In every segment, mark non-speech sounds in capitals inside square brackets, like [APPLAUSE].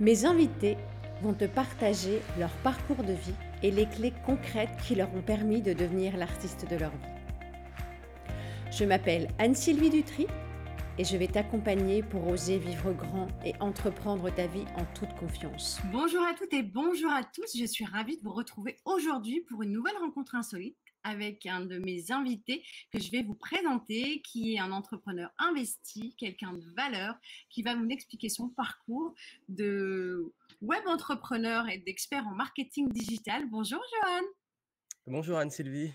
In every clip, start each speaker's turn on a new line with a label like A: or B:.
A: Mes invités vont te partager leur parcours de vie et les clés concrètes qui leur ont permis de devenir l'artiste de leur vie. Je m'appelle Anne-Sylvie Dutry et je vais t'accompagner pour oser vivre grand et entreprendre ta vie en toute confiance.
B: Bonjour à toutes et bonjour à tous, je suis ravie de vous retrouver aujourd'hui pour une nouvelle rencontre insolite avec un de mes invités que je vais vous présenter, qui est un entrepreneur investi, quelqu'un de valeur, qui va nous expliquer son parcours de web entrepreneur et d'expert en marketing digital. Bonjour Johan.
C: Bonjour Anne-Sylvie.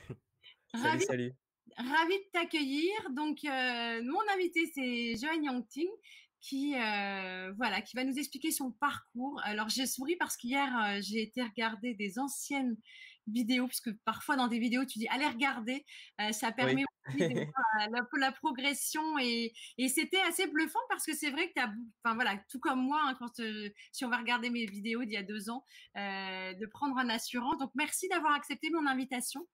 B: Salut, salut. Ravi de t'accueillir. Donc, euh, mon invité, c'est Johan Yangting, qui euh, voilà, qui va nous expliquer son parcours. Alors j'ai souri parce qu'hier euh, j'ai été regarder des anciennes vidéos, puisque parfois dans des vidéos tu dis allez regarder, euh, ça permet [LAUGHS] aussi de voir la, progression et, et c'était assez bluffant parce que c'est vrai que tu as, enfin voilà, tout comme moi hein, quand si on va regarder mes vidéos d'il y a deux ans, de prendre un assurant. Donc merci d'avoir accepté mon invitation.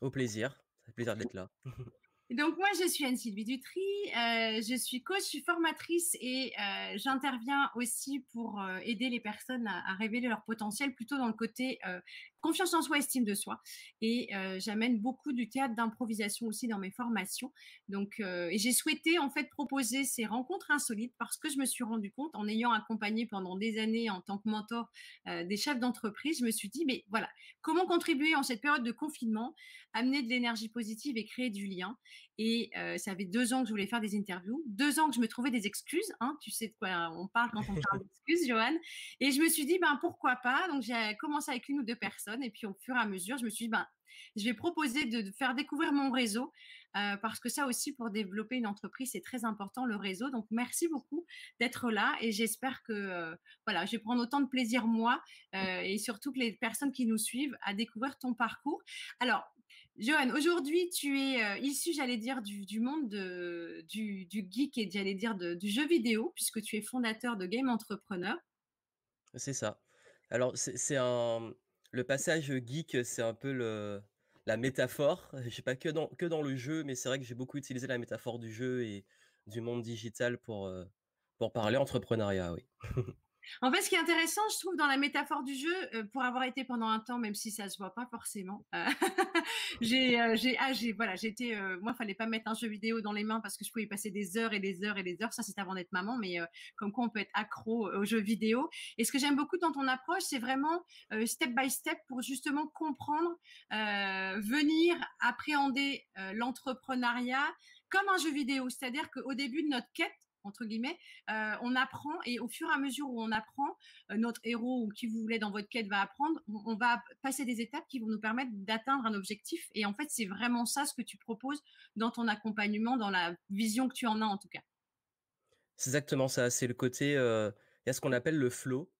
C: Au plaisir, ça plaisir d'être là. [LAUGHS]
B: donc moi, je suis Anne-Sylvie Dutry, euh, je suis coach, je suis formatrice et euh, j'interviens aussi pour euh, aider les personnes à, à, révéler leur potentiel plutôt dans le côté euh, confiance en soi, estime de soi. Et euh, j'amène beaucoup du théâtre d'improvisation aussi dans mes formations. Donc, euh, et j'ai souhaité en fait proposer ces rencontres insolites parce que je me suis rendu compte, en ayant accompagné pendant des années en tant que mentor euh, des chefs d'entreprise, je me suis dit, mais voilà, comment contribuer en cette période de confinement, amener de l'énergie positive et créer du lien. Et ça fait deux ans que je voulais faire des interviews, deux ans que je me trouvais des excuses. Hein, tu sais de quoi on parle quand on parle [LAUGHS] d'excuses, Johan. Et je me suis dit, ben pourquoi pas? Donc j'ai commencé avec une ou deux personnes et puis au fur et à mesure, je me suis dit, ben, je vais proposer de, faire découvrir mon réseau euh, parce que ça aussi, pour développer une entreprise, c'est très important le réseau. Donc, merci beaucoup d'être là et j'espère que euh, voilà, je vais prendre autant de plaisir moi euh, et surtout que les personnes qui nous suivent à découvrir ton parcours. Alors, Johan, aujourd'hui, tu es issu, j'allais dire, du, monde de, du, du, geek et j'allais dire du jeu vidéo puisque tu es fondateur de Game Entrepreneur.
C: C'est ça. Alors, c'est un le passage geek, c'est un peu la métaphore. Je sais pas que dans que dans le jeu, mais c'est vrai que j'ai beaucoup utilisé la métaphore du jeu et du monde digital pour, pour parler entrepreneuriat, oui. [LAUGHS]
B: En fait, ce qui est intéressant, je trouve, dans la métaphore du jeu, euh, pour avoir été pendant un temps, même si ça se voit pas forcément, euh, [LAUGHS] j'ai, euh, j'ai, ah, j'ai, voilà, j'étais, moi, fallait pas mettre un jeu vidéo dans les mains parce que je pouvais y passer des heures et des heures et des heures. Ça, c'est avant d'être maman, mais comme quoi on peut être accro aux jeux vidéo. Et ce que j'aime beaucoup dans ton approche, c'est vraiment step by step pour justement comprendre, venir appréhender l'entrepreneuriat comme un jeu vidéo. C'est-à-dire qu'au début de notre quête, entre guillemets, euh, on apprend et au fur et à mesure où on apprend, euh, notre héros ou qui vous voulez dans votre quête va apprendre, on, va passer des étapes qui vont nous permettre d'atteindre un objectif. Et en fait, c'est vraiment ça ce que tu proposes dans ton accompagnement, dans la vision que tu en as en tout cas.
C: C'est exactement ça. C'est le côté, euh, il y a ce qu'on appelle le flow,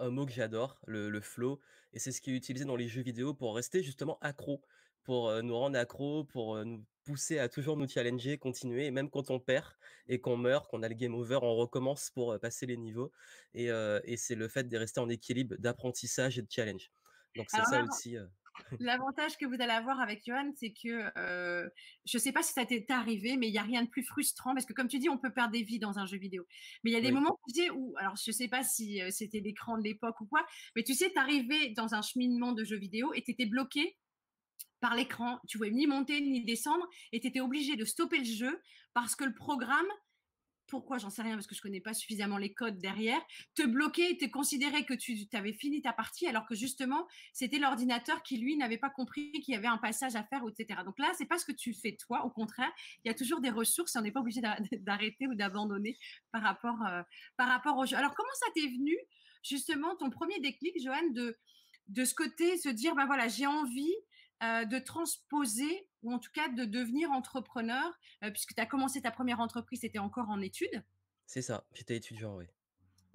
C: un mot que j'adore, le, le, flow, et c'est ce qui est utilisé dans les jeux vidéo pour rester justement accro, pour nous rendre accro, pour nous pousser à toujours nous challenger, continuer, et même quand on perd et qu'on meurt, qu'on a le game over, on recommence pour passer les niveaux. Et, c'est le fait de rester en équilibre d'apprentissage et de challenge. Donc c'est ça aussi. [LAUGHS]
B: L'avantage que vous allez avoir avec Johan, c'est que je ne sais pas si ça t'est arrivé, mais il n'y a rien de plus frustrant parce que comme tu dis, on peut perdre des vies dans un jeu vidéo. Mais il y a des moments tu sais, où, alors je ne sais pas si c'était l'écran de l'époque ou quoi, mais tu sais, tu arrivais dans un cheminement de jeu vidéo et tu étais bloqué par l'écran, tu pouvais ni monter ni descendre et tu étais obligé de stopper le jeu parce que le programme pourquoi j'en sais rien parce que je connais pas suffisamment les codes derrière, te bloquer, te considérer que tu avais fini ta partie alors que justement c'était l'ordinateur qui lui n'avait pas compris qu'il y avait un passage à faire, etc. Donc là c'est pas ce que tu fais toi, au contraire, il y a toujours des ressources et on n'est pas obligé [LAUGHS] d'arrêter ou d'abandonner par rapport euh, par rapport au jeu. Alors comment ça t'est venu justement ton premier déclic, Johan, de de ce côté, se dire ben voilà j'ai envie euh, de transposer ou en tout cas de devenir entrepreneur, euh, puisque tu as commencé ta première entreprise, c'était encore en études.
C: C'est ça, j'étais étudiant, oui.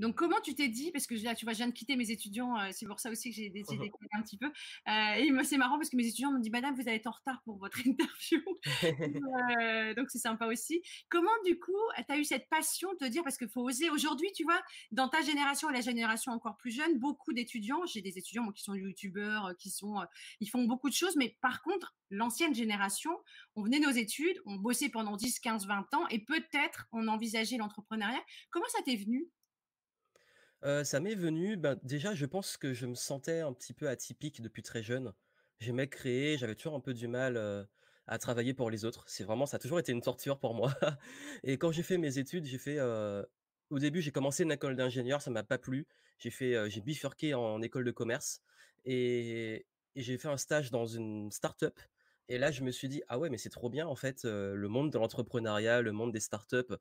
B: Donc, comment tu t'es dit, parce que là, tu vois, je viens de quitter mes étudiants, euh, c'est pour ça aussi que j'ai décidé [LAUGHS] d'écouter un petit peu. Euh, et c'est marrant parce que mes étudiants m'ont dit, Madame, vous allez être en retard pour votre [LAUGHS] interview. [LAUGHS] euh, donc, c'est sympa aussi. Comment, du coup, tu as eu cette passion de te dire, parce qu'il faut oser, aujourd'hui, tu vois, dans ta génération et la génération encore plus jeune, beaucoup d'étudiants, j'ai des étudiants moi, qui sont youtubeurs, qui sont, ils font beaucoup de choses, mais par contre, l'ancienne génération, on venait nos études, on bossait pendant 10, 15, 20 ans et peut-être on envisageait l'entrepreneuriat. Comment ça t'est venu?
C: Ça m'est venu, ben, déjà, je pense que je me sentais un petit peu atypique depuis très jeune. J'aimais créer, j'avais toujours un peu du mal, à travailler pour les autres. C'est vraiment ça a toujours été une torture pour moi [LAUGHS] et quand j'ai fait mes études, j'ai fait, au début, j'ai commencé une école d'ingénieur, ça m'a pas plu. J'ai fait, j'ai bifurqué en école de commerce et j'ai fait un stage dans une start-up et là, je me suis dit: «Ah ouais, mais c'est trop bien en fait, le monde de l'entrepreneuriat, le monde des startups».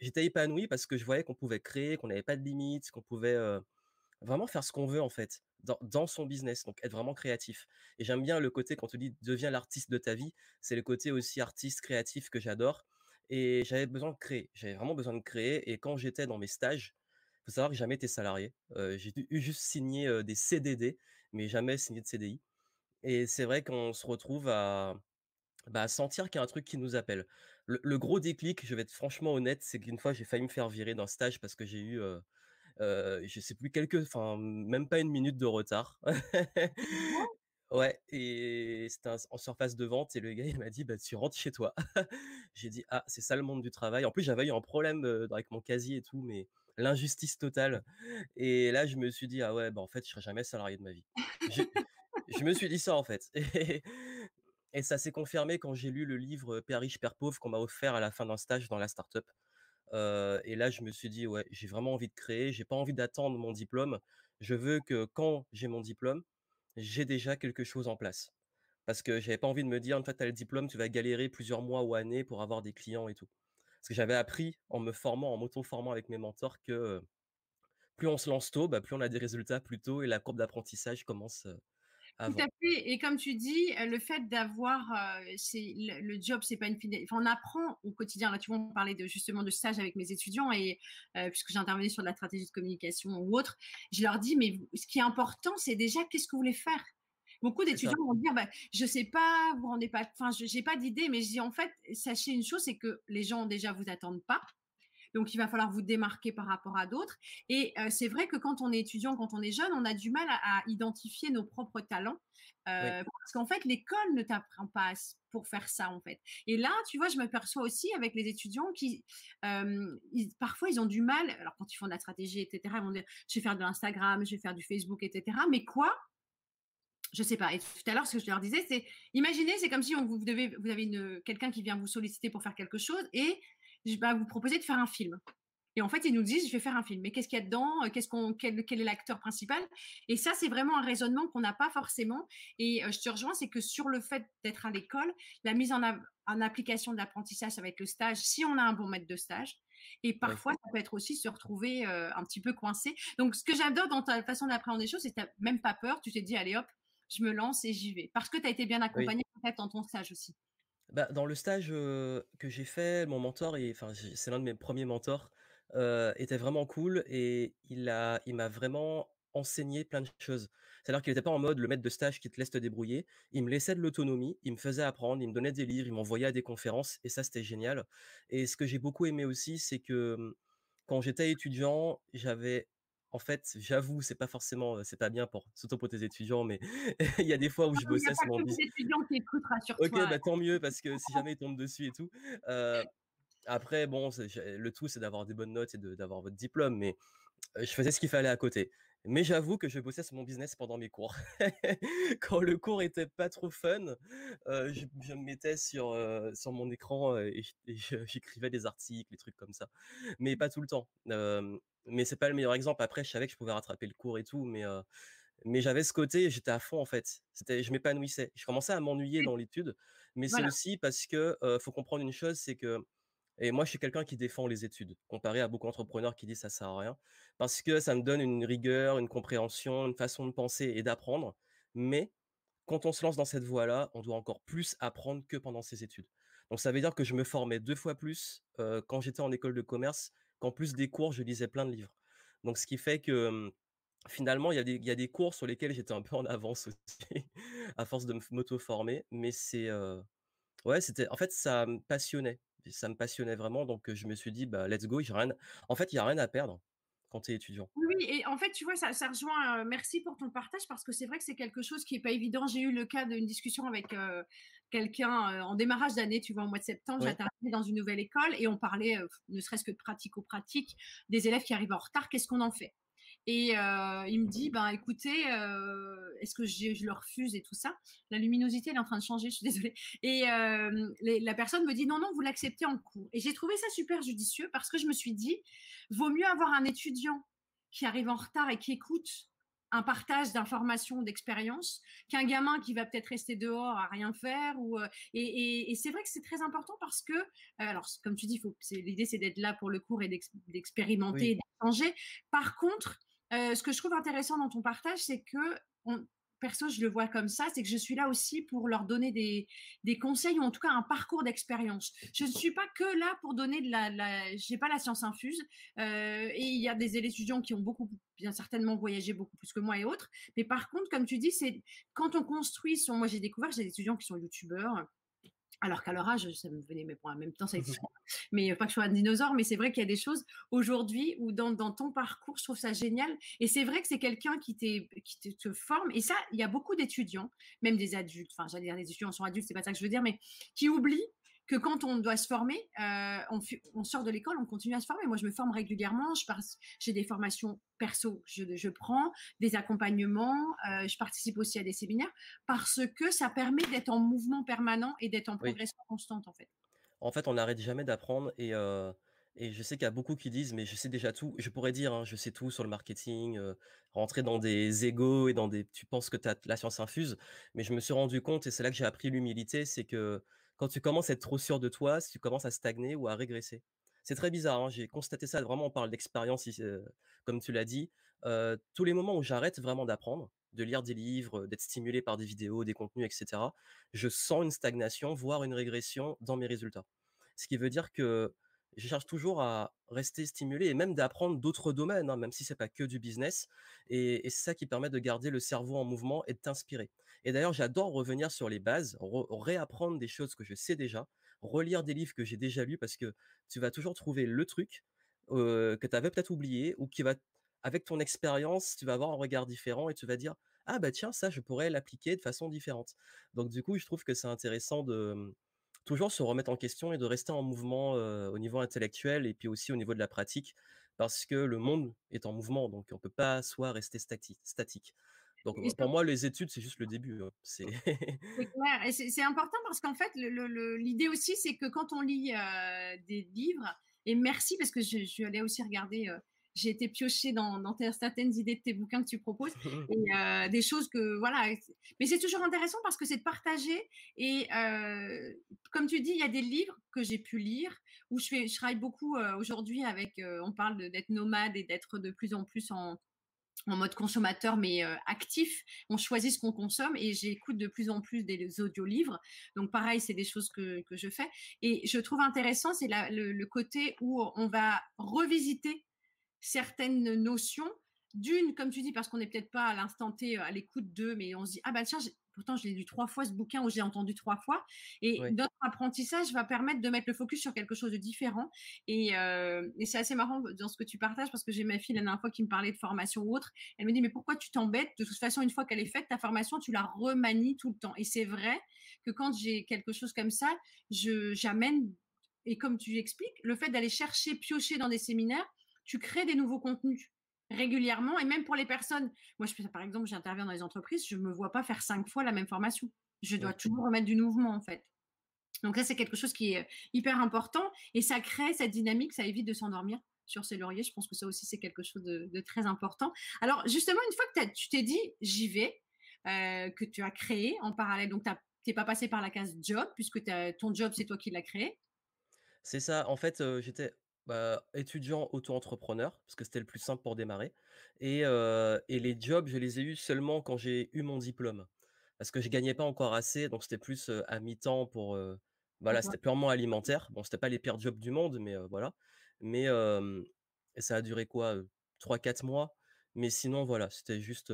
C: J'étais épanoui parce que je voyais qu'on pouvait créer, qu'on n'avait pas de limites, qu'on pouvait, vraiment faire ce qu'on veut en fait, dans son business, donc être vraiment créatif et j'aime bien le côté quand on dit: «Deviens l'artiste de ta vie», c'est le côté aussi artiste créatif que j'adore et j'avais besoin de créer. J'avais vraiment besoin de créer et quand j'étais dans mes stages, faut savoir que jamais été salarié. J'ai dû juste heu, des CDD, mais jamais signé de CDI et c'est vrai qu'on se retrouve à bah, sentir qu'il y a un truc qui nous appelle. Le le gros déclic, je vais être franchement honnête, c'est qu'une fois, j'ai failli me faire virer d'un stage parce que j'ai eu, heu heu, je sais plus quelques enfin, même pas une minute de retard. [LAUGHS] Ouais et c'était en surface de vente et le gars, il m'a dit: «Bah, tu rentres chez toi». [LAUGHS] J'ai dit: «Ah, c'est ça le monde du travail». En plus, j'avais eu un problème, avec mon casier et tout, mais l'injustice totale et là, je me suis dit: «Ah ouais, bah, en fait, je serai jamais salarié de ma vie». Je me suis dit ça, en fait et ça s'est confirmé quand j'ai lu le livre, Père riche, père pauvre qu'on m'a offert à la fin d'un stage dans la start-up. Et là, je me suis dit: «Ouais, j'ai vraiment envie de créer, j'ai pas envie d'attendre mon diplôme. Je veux que quand j'ai mon diplôme, j'ai déjà quelque chose en place». Parce que j'avais pas envie de me dire: «Une fois que tu as le diplôme, tu vas galérer plusieurs mois ou années pour avoir des clients et tout». Parce que j'avais appris en me formant, en m'auto-formant avec mes mentors que, plus on se lance tôt, bah, plus on a des résultats plus tôt et la courbe d'apprentissage commence,
B: Tout à fait et comme tu dis, heu, le fait d'avoir, c'est le le job, c'est pas une fina enfin, on apprend au quotidien. Là, tu vois, on parlait de justement de stage avec mes étudiants et heu, puisque j'intervenais sur de la stratégie de communication ou autre, je leur dis: «Mais ce qui est important, c'est déjà qu'est-ce que vous voulez faire?» Beaucoup d'étudiants vont dire: «Bah, je sais pas, vous rendez pas enfin, je j'ai pas d'idée», mais je dis: «En fait, sachez une chose, c'est que les gens déjà vous attendent pas, donc il va falloir vous démarquer par rapport à d'autres. Et heu, c'est vrai que quand on est étudiant, quand on est jeune, on a du mal à à identifier nos propres talents,
C: Oui,
B: heu, parce qu'en fait, l'école ne t'apprend pas pour faire ça, en fait. Et là, tu vois, je m'aperçois aussi avec les étudiants qui, ils parfois, ils ont du mal alors quand ils font de la stratégie et cetera, ils vont dire: «Je vais faire de l'Instagram, je vais faire du Facebook et cetera», mais quoi? Je sais pas. Et tout à l'heure, ce que je leur disais, c'est imaginez, c'est comme si on vous devez vous avez quelqu'un qui vient vous solliciter pour faire quelque chose et je bah, vous proposer de faire un film et en fait, ils nous disent: «Je vais faire un film». Mais qu'est-ce qu'il y a dedans? Qu'est-ce qu'on quel quel est l'acteur principal? Et ça, c'est vraiment un raisonnement qu'on n'a pas forcément et heu, je te rejoins, c'est que sur le fait d'être à l'école, la mise en en application de l'apprentissage, ça va être le stage, si on a un bon maître de stage et parfois, ça peut être aussi se retrouver, heu, un petit peu coincé. Donc ce que j'adore dans ta façon d'appréhender les choses, c'est que tu as même pas peur, tu t'es dit: «Allez hop, je me lance et j'y vais». Parce que tu as été bien
C: Oui.
B: accompagné peut-être dans ton stage aussi.
C: Bah, dans le stage, que j'ai fait, mon mentor c'est l'un de mes premiers mentors, était vraiment cool et il a il m'a vraiment enseigné plein de choses. C'est-à-dire qu'il était pas en mode le maître de stage qui te laisse te débrouiller. Il me laissait de l'autonomie, il me faisait apprendre, il me donnait des livres, il m'envoyait à des conférences et ça, c'était génial et ce que j'ai beaucoup aimé aussi, c'est que, mmh, quand j'étais étudiant, j'avais en fait, j'avoue, c'est pas forcément, c'est pas bien pour surtout pour tes étudiants, mais [LAUGHS] il y a des fois où je
B: Il n'y a
C: bossais sur mon
B: les étudiants qui écoutent,
C: OK,
B: rassure-toi.
C: bah, tant mieux parce que si jamais ils tombent dessus et tout, [LAUGHS] après bon, le tout, c'est d'avoir des bonnes notes et d'avoir votre diplôme, mais je faisais ce qu'il fallait à côté. Mais j'avoue que je bossais sur mon business pendant mes cours. [LAUGHS] Quand le cours était pas trop fun, je je me mettais sur, sur mon écran, et je j'écrivais des articles, des trucs comme ça. Mais pas tout le temps. Mais c'est pas le meilleur exemple. Après, je savais que je pouvais rattraper le cours et tout, mais mais j'avais ce côté, j'étais à fond en fait. C'était je m'épanouissais. Je commençais à m'ennuyer dans l'étude, mais c'est aussi parce que, faut comprendre une chose, c'est que et moi je suis quelqu'un qui défend les études, comparé à beaucoup d'entrepreneurs qui disent: «Ça sert à rien». Parce que ça me donne une rigueur, une compréhension, une façon de penser et d'apprendre. Mais quand on se lance dans cette voie-là, on doit encore plus apprendre que pendant ses études. Donc ça veut dire que je me formais 2 fois plus, quand j'étais en école de commerce, qu'en plus des cours, je lisais plein de livres. Donc ce qui fait que, finalement, il y a des cours sur lesquels j'étais un peu en avance aussi, [LAUGHS] à force de m'auto-former. Mais c'est, ouais, c'était en fait, ça me passionnait. Ça me passionnait vraiment, donc je me suis dit: «Bah, let's go, rien» en fait, il y a rien à perdre quand tu es étudiant.
B: Oui, et en fait, tu vois, ça ça rejoint, heu, merci pour ton partage parce que c'est vrai que c'est quelque chose qui est pas évident. J'ai eu le cas d'une discussion avec, heu, quelqu'un, heu, en démarrage d'année, tu vois? Au mois de septembre,
C: Oui,
B: j'intervenais dans une nouvelle école et on parlait, ne serait-ce que de pratico-pratique, des élèves qui arrivent en retard, qu'est-ce qu'on en fait? Et il me dit, ben écoutez, est-ce que je le refuse et tout ça? La luminosité, elle est en train de changer, je suis désolée. Et la personne me dit, non, non, vous l'acceptez en cours. Et j'ai trouvé ça super judicieux parce que je me suis dit, vaut mieux avoir un étudiant qui arrive en retard et qui écoute un partage d'informations, d'expériences, qu'un gamin qui va peut-être rester dehors à rien faire. Ou, et, c'est vrai que c'est très important parce que, alors comme tu dis, l'idée c'est d'être là pour le cours et d'expérimenter, et d'échanger. Par contre, ce que je trouve intéressant dans ton partage, c'est que perso, je le vois comme ça, c'est que je suis là aussi pour leur donner des, conseils ou en tout cas un parcours d'expérience. Je ne suis pas que là pour donner de la, j'ai pas la science infuse. et il y a des étudiants qui ont beaucoup, bien certainement voyagé beaucoup plus que moi et autres. Mais par contre, comme tu dis, c'est quand on construit son, moi j'ai découvert, j'ai des étudiants qui sont youtubeurs alors qu'à leur âge, ça me venait, mais bon, en même temps, ça existe. [LAUGHS] mais pas que je sois un dinosaure, mais c'est vrai qu'il y a des choses aujourd'hui où dans, ton parcours, je trouve ça génial. Et c'est vrai que c'est quelqu'un qui, qui te, forme. Et ça, il y a beaucoup d'étudiants, même des adultes, enfin, j'allais dire, les étudiants sont adultes, c'est pas ça que je veux dire, mais qui oublient que quand on doit se former, euh, on, sort de l'école, on continue à se former. Moi, je me forme régulièrement. J'ai des formations perso, je, prends des accompagnements, euh, je participe aussi à des séminaires parce que ça permet d'être en mouvement permanent et d'être en progression constante, en fait.
C: En fait, on n'arrête jamais d'apprendre et, euh, et je sais qu'il y a beaucoup qui disent, mais je sais déjà tout. Je pourrais dire, hein, je sais tout sur le marketing, rentrer dans des égos et dans des. Tu penses que tu as la science infuse, mais je me suis rendu compte, et c'est là que j'ai appris l'humilité, c'est que quand tu commences à être trop sûr de toi, si tu commences à stagner ou à régresser. C'est très bizarre, hein, j'ai constaté ça, vraiment on parle d'expérience, comme tu l'as dit. tous les moments où j'arrête vraiment d'apprendre, de lire des livres, d'être stimulé par des vidéos, des contenus, etc., je sens une stagnation, voire une régression dans mes résultats. Ce qui veut dire que je cherche toujours à rester stimulé et même d'apprendre d'autres domaines, hein, même si c'est pas que du business. Et, c'est ça qui permet de garder le cerveau en mouvement et de t'inspirer. Et d'ailleurs, j'adore revenir sur les bases, réapprendre des choses que je sais déjà, relire des livres que j'ai déjà lus parce que tu vas toujours trouver le truc que tu avais peut-être oublié ou qui va, avec ton expérience, tu vas avoir un regard différent et tu vas dire ah bah tiens ça je pourrais l'appliquer de façon différente. Donc du coup, je trouve que c'est intéressant de toujours se remettre en question et de rester en mouvement au niveau intellectuel et puis aussi au niveau de la pratique, parce que le monde est en mouvement, donc on ne peut pas soit rester statique. Donc pour moi, les études, c'est juste le début. Hein, c'est [LAUGHS]
B: clair, et c'est important parce qu'en fait, l'idée aussi, c'est que quand on lit des livres, et merci parce que je, je suis allée aussi regarder j'ai été piochée dans, certaines idées de tes bouquins que tu proposes [LAUGHS] et euh, des choses que voilà. Mais c'est toujours intéressant parce que c'est de partager et comme tu dis, il y a des livres que j'ai pu lire où je fais, je travaille beaucoup aujourd'hui avec, on parle d'être nomade et d'être de plus en plus en, en mode consommateur mais actif. On choisit ce qu'on consomme et j'écoute de plus en plus des audiolivres. Donc pareil, c'est des choses que, que, je fais. Et je trouve intéressant, c'est le, le, côté où on va revisiter certaines notions. D'une, comme tu dis, parce qu'on n'est peut-être pas à l'instant T euh, à l'écoute d'eux, mais on se dit, ah bah tiens, pourtant je l'ai lu trois fois ce bouquin ou j'ai entendu trois fois. Et notre apprentissage va permettre de mettre le focus sur quelque chose de différent. Euh, et, c'est assez marrant dans ce que tu partages parce que j'ai ma fille la dernière fois qui me parlait de formation ou autre. Elle me dit, mais pourquoi tu t'embêtes? De toute façon, une fois qu'elle est faite, ta formation, tu la remanies tout le temps. Et c'est vrai que quand j'ai quelque chose comme ça, je j'amène, et comme tu expliques, le fait d'aller chercher, piocher dans des séminaires, tu crées des nouveaux contenus régulièrement et même pour les personnes. Moi, je, par exemple, j'interviens dans les entreprises, je ne me vois pas faire cinq fois la même formation. Je dois toujours remettre du mouvement en fait. Donc ça, c'est quelque chose qui est hyper important et ça crée cette dynamique, ça évite de s'endormir sur ses lauriers. Je pense que ça aussi, c'est quelque chose de, très important. Alors justement, une fois que tu t'es dit, j'y vais, euh, que tu as créé en parallèle, donc tu n'es pas passé par la case job, puisque ton job, c'est toi qui l'as créé.
C: C'est ça. En fait, euh, j'étais bah, étudiant auto-entrepreneur, parce que c'était le plus simple pour démarrer. Et, les jobs, je les ai eus seulement quand j'ai eu mon diplôme. Parce que je gagnais pas encore assez, donc c'était plus à mi-temps pour. voilà, c'était purement alimentaire. Bon, c'était pas les pires jobs du monde, mais voilà. Mais ça a duré quoi 3-4 mois. Mais sinon, voilà, c'était juste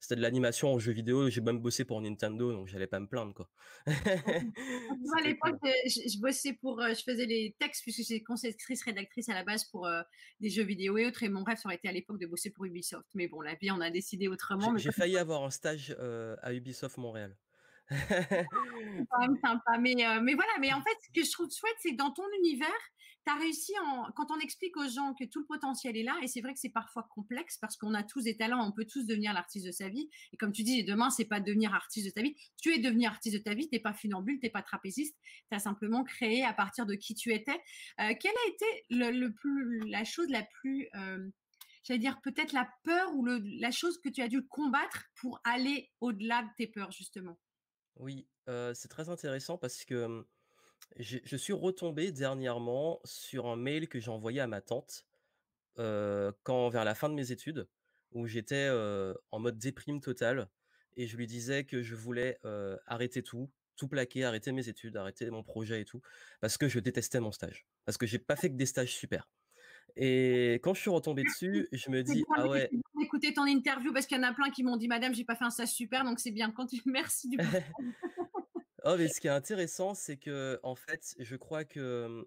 C: c'était de l'animation en jeu vidéo. J'ai même bossé pour Nintendo, donc j'allais pas me plaindre, quoi. [LAUGHS]
B: Moi, à l'époque, je, bossais pour, euh, je faisais les textes puisque j'étais conceptrice, rédactrice à la base pour euh, des jeux vidéo et autres. Et mon rêve, ça aurait été à l'époque de bosser pour Ubisoft. Mais bon, la vie, on a décidé autrement.
C: J'ai failli avoir un stage euh, à Ubisoft Montréal.
B: Quand même sympa, mais heu, mais voilà, mais en fait, ce que je trouve chouette, c'est que dans ton univers, tu as réussi quand on explique aux gens que tout le potentiel est là et c'est vrai que c'est parfois complexe parce qu'on a tous des talents, on peut tous devenir l'artiste de sa vie et comme tu dis, demain, c'est pas devenir artiste de ta vie, tu es devenir artiste de ta vie, tu es pas funambule, tu es pas trapéziste, tu as simplement créé à partir de qui tu étais. Heu, quelle a été la chose la plus, hem, j'allais dire peut-être la peur ou la chose que tu as dû combattre pour aller au-delà de tes peurs justement?
C: Oui, c'est très intéressant parce que, je suis retombé dernièrement sur un mail que j'ai envoyé à ma tante, quand vers la fin de mes études, où j'étais, en mode déprime totale et je lui disais que je voulais, arrêter tout, tout plaquer, arrêter mes études, arrêter mon projet et tout, parce que je détestais mon stage. Parce que j'ai pas fait que des stages super et quand je suis retombé
B: Merci.
C: dessus, je me dis: «Ah ouais»
B: bien d'écouter ton interview parce qu'il y en a plein qui m'ont dit: «Madame, j'ai pas fait un stage super», donc c'est bien. Continue [LAUGHS] merci du. [LAUGHS]
C: Oh mais ce qui est intéressant, c'est qu'en fait, je crois que,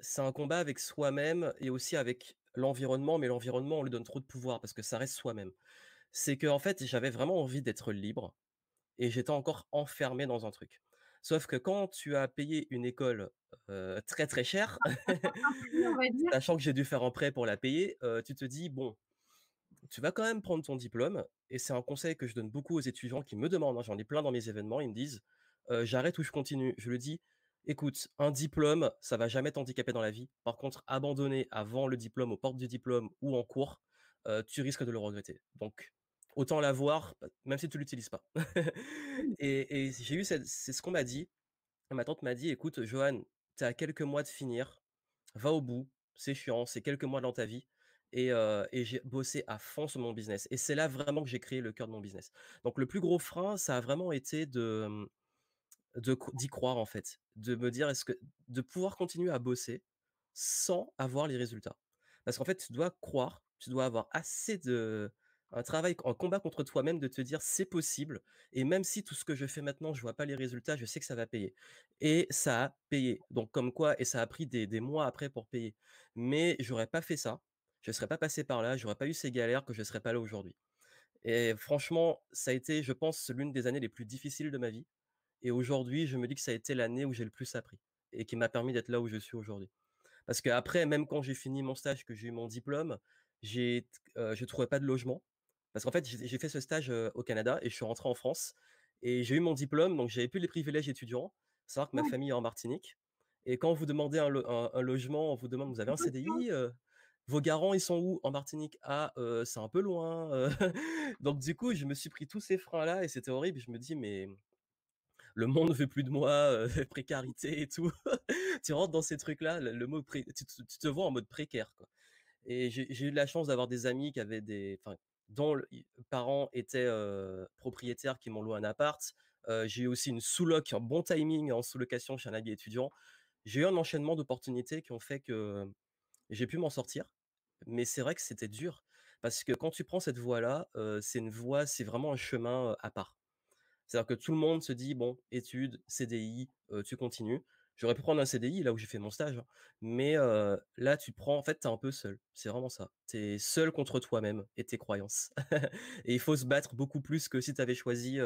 C: c'est un combat avec soi-même et aussi avec l'environnement, mais l'environnement, on lui donne trop de pouvoir parce que ça reste soi-même. C'est qu'en fait, j'avais vraiment envie d'être libre et j'étais encore enfermé dans un truc. Sauf que quand tu as payé une école, très, très [LAUGHS]
B: va dire.
C: sachant que j'ai dû faire un prêt pour la payer, tu te dis: «Bon, tu vas quand même prendre ton diplôme» et c'est un conseil que je donne beaucoup aux étudiants qui me demandent, hein, j'en ai plein dans mes événements, ils me disent: «Heu, j'arrête ou je continue?» je lui dis: «Écoute, un diplôme, ça va jamais t'handicaper dans la vie. Par contre, abandonner avant le diplôme, aux portes du diplôme ou en cours, tu risques de le regretter. Donc autant l'avoir, bah, même si tu l'utilises pas».
B: Mmh.
C: Et et j'ai eu c'est ce qu'on m'a dit. Ma tante m'a dit: «Écoute, Johan, tu à quelques mois de finir, va au bout, c'est chiant, c'est quelques mois dans ta vie» et heu et j'ai bossé à fond sur mon business et c'est là vraiment que j'ai créé le cœur de mon business. Donc le plus gros frein, ça a vraiment été de, mmh, d'y croire en fait, de me dire: «Est-ce que» de pouvoir continuer à bosser sans avoir les résultats. Parce qu'en fait, tu dois croire, tu dois avoir assez de un travail, un combat contre toi-même de te dire: «C'est possible et même si tout ce que je fais maintenant, je vois pas les résultats, je sais que ça va payer» et ça a payé. Donc comme quoi et ça a pris des des mois après pour payer. Mais j'aurais pas fait ça, je serais pas passé par là, j'aurais pas eu ces galères que je serais pas là aujourd'hui et franchement, ça a été, je pense, l'une des années les plus difficiles de ma vie et aujourd'hui, je me dis que ça a été l'année où j'ai le plus appris et qui m'a permis d'être là où je suis aujourd'hui. Parce qu'après, même quand j'ai fini mon stage, que j'ai eu mon diplôme, j'ai heu, je trouvais pas de logement. Parce qu'en fait, j'ai fait ce stage, au Canada et je suis rentré en France et j'ai eu mon diplôme, donc j'avais plus les privilèges étudiants. Savoir que ma famille est en Martinique et quand vous demandez un lo un un logement, on vous demande: «Vous avez un CDI? Vos garants, ils sont où?» «En Martinique». «Ah, c'est un peu loin, heu». [LAUGHS] Donc du coup, je me suis pris tous ces freins-là et c'était horrible. Je me dis: «Mais le monde ne veut plus de moi, [LAUGHS] précarité et tout». [LAUGHS] Tu rentres dans ces trucs-là, le le mot pré tu te tu te vois en mode précaire, quoi et j'ai eu la chance d'avoir des amis qui avaient des dont le i parents étaient, propriétaires qui m'ont loué un appart. J'ai eu aussi une sous-loc, un bon timing en sous-location chez un ami étudiant. J'ai eu un enchaînement d'opportunités qui ont fait que j'ai pu m'en sortir, mais c'est vrai que c'était dur parce que quand tu prends cette voie-là, c'est une voie c'est vraiment un chemin, à part. C'est-à-dire que tout le monde se dit: «Bon, études, CDI, tu continues». J'aurais pu prendre un CDI là où j'ai fait mon stage, hein, mais là tu prends en fait, tu es un peu seul. C'est vraiment ça. Tu es seul contre toi-même et tes croyances [LAUGHS] et il faut se battre beaucoup plus que si tu avais choisi,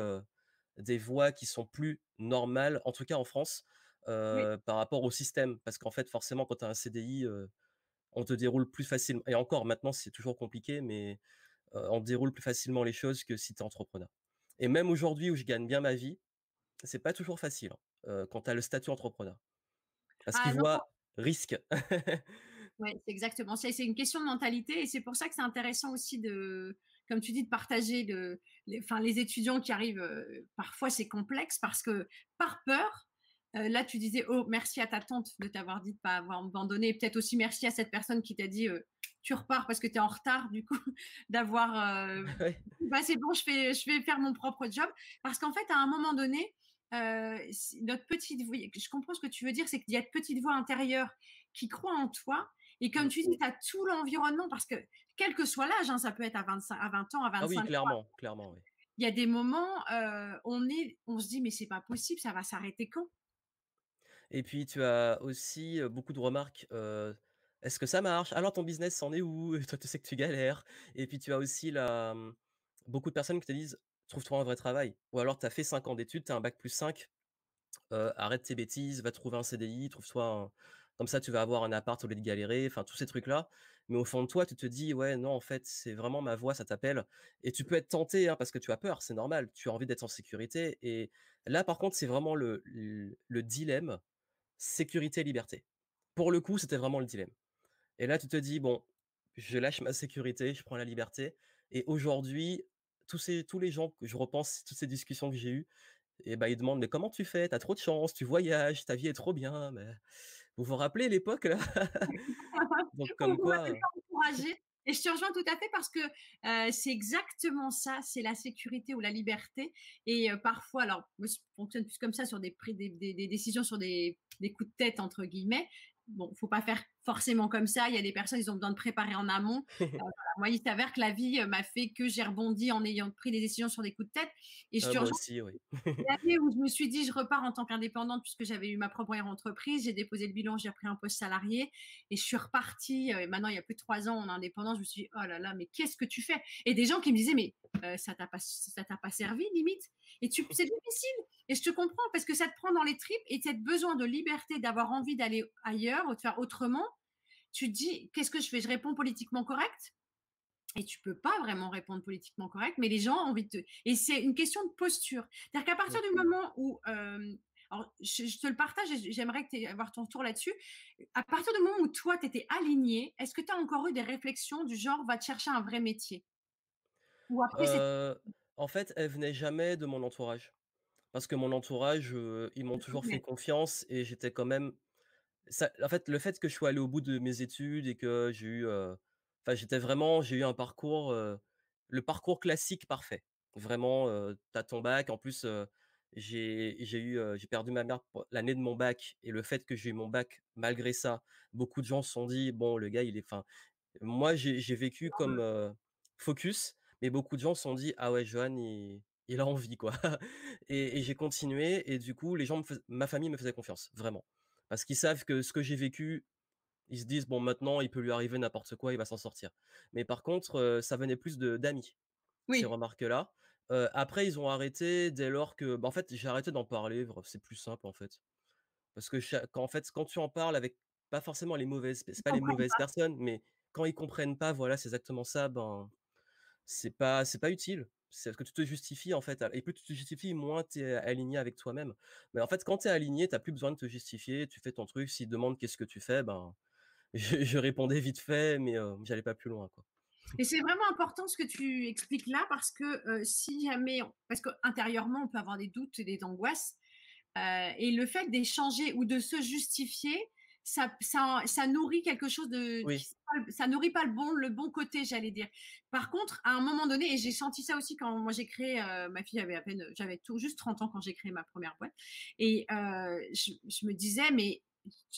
C: des voies qui sont plus normales, en tout cas en France,
B: oui.
C: par rapport au système. Parce qu'en fait, forcément, quand tu as un CDI, on te déroule plus facilement et encore maintenant, c'est toujours compliqué, mais on déroule plus facilement les choses que si tu es entrepreneur. Et même aujourd'hui où je gagne bien ma vie, c'est pas toujours facile, hein, quand tu as le statut entrepreneur. Parce qu'ils
B: Ah non,
C: voient risque. [LAUGHS]
B: ouais, c'est exactement ça. C'est une question de mentalité et c'est pour ça que c'est intéressant aussi de, comme tu dis, de partager de, les, enfin, les étudiants qui arrivent. euh, parfois, c'est complexe parce que par peur. euh, là, tu disais, oh, merci à ta tante de t'avoir dit de pas avoir abandonné. Peut-être aussi merci à cette personne qui t'a dit, euh, tu repars parce que tu es en retard, du coup, [LAUGHS] d'avoir
C: Ouais,
B: bah, c'est bon, je fais, je vais faire mon propre job. Parce qu'en fait, à un moment donné, euh, notre petite voix, je comprends ce que tu veux dire, c'est qu'il y a une petite voix intérieure qui croit en toi. Et comme tu dis, tu as tout l'environnement, parce que quel que soit l'âge, hein, ça peut être à 25, à 20 ans, à
C: Ah oui,
B: 25 ans,
C: clairement, clairement, oui.
B: il y a des moments, euh, on, est, on se dit, mais c'est pas possible, ça va s'arrêter quand?
C: Et puis tu as aussi, beaucoup de remarques, «Est-ce que ça marche? Alors ton business, c'en est où? [LAUGHS] Toi, tu sais que tu galères» et puis tu as aussi la, mmh, beaucoup de personnes qui te disent: trouve-toi un vrai travail? Ou alors tu as fait 5 ans d'études, tu as un bac plus 5, heu, arrête tes bêtises, va trouver un CDI, trouve-toi un comme ça tu vas avoir un appart au lieu de galérer, enfin tous ces trucs-là. Mais au fond de toi, tu te dis: «Ouais, non, en fait, c'est vraiment ma voix, ça t'appelle» et tu peux être tenté, hein, parce que tu as peur, c'est normal, tu as envie d'être en sécurité et là, par contre, c'est vraiment le le dilemme sécurité, liberté. Pour le coup, c'était vraiment le dilemme et là, tu te dis: «Bon, je lâche ma sécurité, je prends la liberté» et aujourd'hui, tous ces tous les gens que je repense, toutes ces discussions que j'ai eues et bah, ils demandent: «Mais comment tu fais? Tu as trop de chance, tu voyages, ta vie est trop bien, mais» vous vous rappelez l'époque là? [LAUGHS] Donc comme quoi,
B: et je te rejoins tout à fait parce que, c'est exactement ça, c'est la sécurité ou la liberté et parfois alors moi je fonctionne plus comme ça sur des des des décisions sur des des «coups de tête» entre guillemets. Bon, faut pas faire forcément comme ça, il y a des personnes, ils ont besoin de préparer en amont. [LAUGHS] Voilà, moi il s'avère que la vie, heu, m'a fait que j'ai rebondi en ayant pris des décisions sur des coups de tête et je
C: Ah
B: te
C: moi
B: rejoins
C: aussi, oui. [LAUGHS]
B: l'année où je me suis dit: «Je repars en tant qu'indépendante» puisque j'avais eu ma propre entreprise, j'ai déposé le bilan, j'ai repris un poste salarié et je suis repartie, heu, maintenant il y a plus de 3 ans en indépendant, je me suis dit: «Oh là là, mais qu'est-ce que tu fais?» et des gens qui me disaient: «Mais, ça t'a pas ça t'a pas servi limite?» et tu c'est difficile et je te comprends parce que ça te prend dans les tripes et cette besoin de liberté, d'avoir envie d'aller ailleurs ou de faire autrement, tu dis: «Qu'est-ce que je fais? Je réponds politiquement correct?» et tu peux pas vraiment répondre politiquement correct, mais les gens ont envie de te et c'est une question de posture. C'est-à-dire qu'à partir du moment où, hem, alors je je te le partage et j'aimerais que avoir ton retour là-dessus. À partir du moment où toi, tu étais aligné, est-ce que tu as encore eu des réflexions du genre: «Va te chercher un vrai métier»? Ou après
C: en fait, elle venait jamais de mon entourage parce que mon entourage, ils m'ont toujours fait confiance et j'étais quand même Ça en fait, le fait que je sois allé au bout de mes études et que j'ai eu, heu, enfin, j'étais vraiment j'ai eu un parcours, heu, le parcours classique parfait. Vraiment, heu, tu as ton bac, en plus, j'ai j'ai eu, j'ai perdu ma mère l'année de mon bac et le fait que j'ai eu mon bac malgré ça, beaucoup de gens se sont dit: «Bon, le gars, il est» enfin, moi, j'ai vécu comme, heu, focus, mais beaucoup de gens se sont dit: «Ah ouais, Johan, il il a envie, quoi» [LAUGHS] et et j'ai continué et du coup, les gens me fais ma famille me faisait confiance, vraiment. Parce qu'ils savent que ce que j'ai vécu, ils se disent: «Bon, maintenant, il peut lui arriver n'importe quoi, il va s'en sortir». Mais par contre, ça venait plus d'amis, ces
B: oui,
C: remarques-là. Heu, après, ils ont arrêté dès lors que bah, en fait, j'ai arrêté d'en parler, c'est plus simple, en fait. Parce que quand en fait, quand tu en parles avec pas forcément les mauvaises c'est pas les mauvaises personnes, mais quand ils comprennent pas, voilà, c'est exactement ça, ben, c'est pas c'est pas utile. C'est parce que tu te justifies, en fait, et plus tu te justifies, moins tu es aligné avec toi-même. Mais en fait, quand tu es aligné, tu as plus besoin de te justifier, tu fais ton truc. S'ils demandent: «Qu'est-ce que tu fais?» ben, [LAUGHS] je répondais vite fait, mais j'allais pas plus loin.
B: Et c'est vraiment important ce que tu expliques là parce que, si jamais parce qu'intérieurement, on peut avoir des doutes et des angoisses, et le fait d'échanger ou de se justifier, ça ça ça nourrit quelque chose de
C: Oui.
B: ça nourrit pas le bon le bon côté, j'allais dire. Par contre, à un moment donné et j'ai senti ça aussi quand moi j'ai créé, heu, ma fille avait à peine j'avais tout juste 30 ans quand j'ai créé ma première boîte et heu, je je me disais: «Mais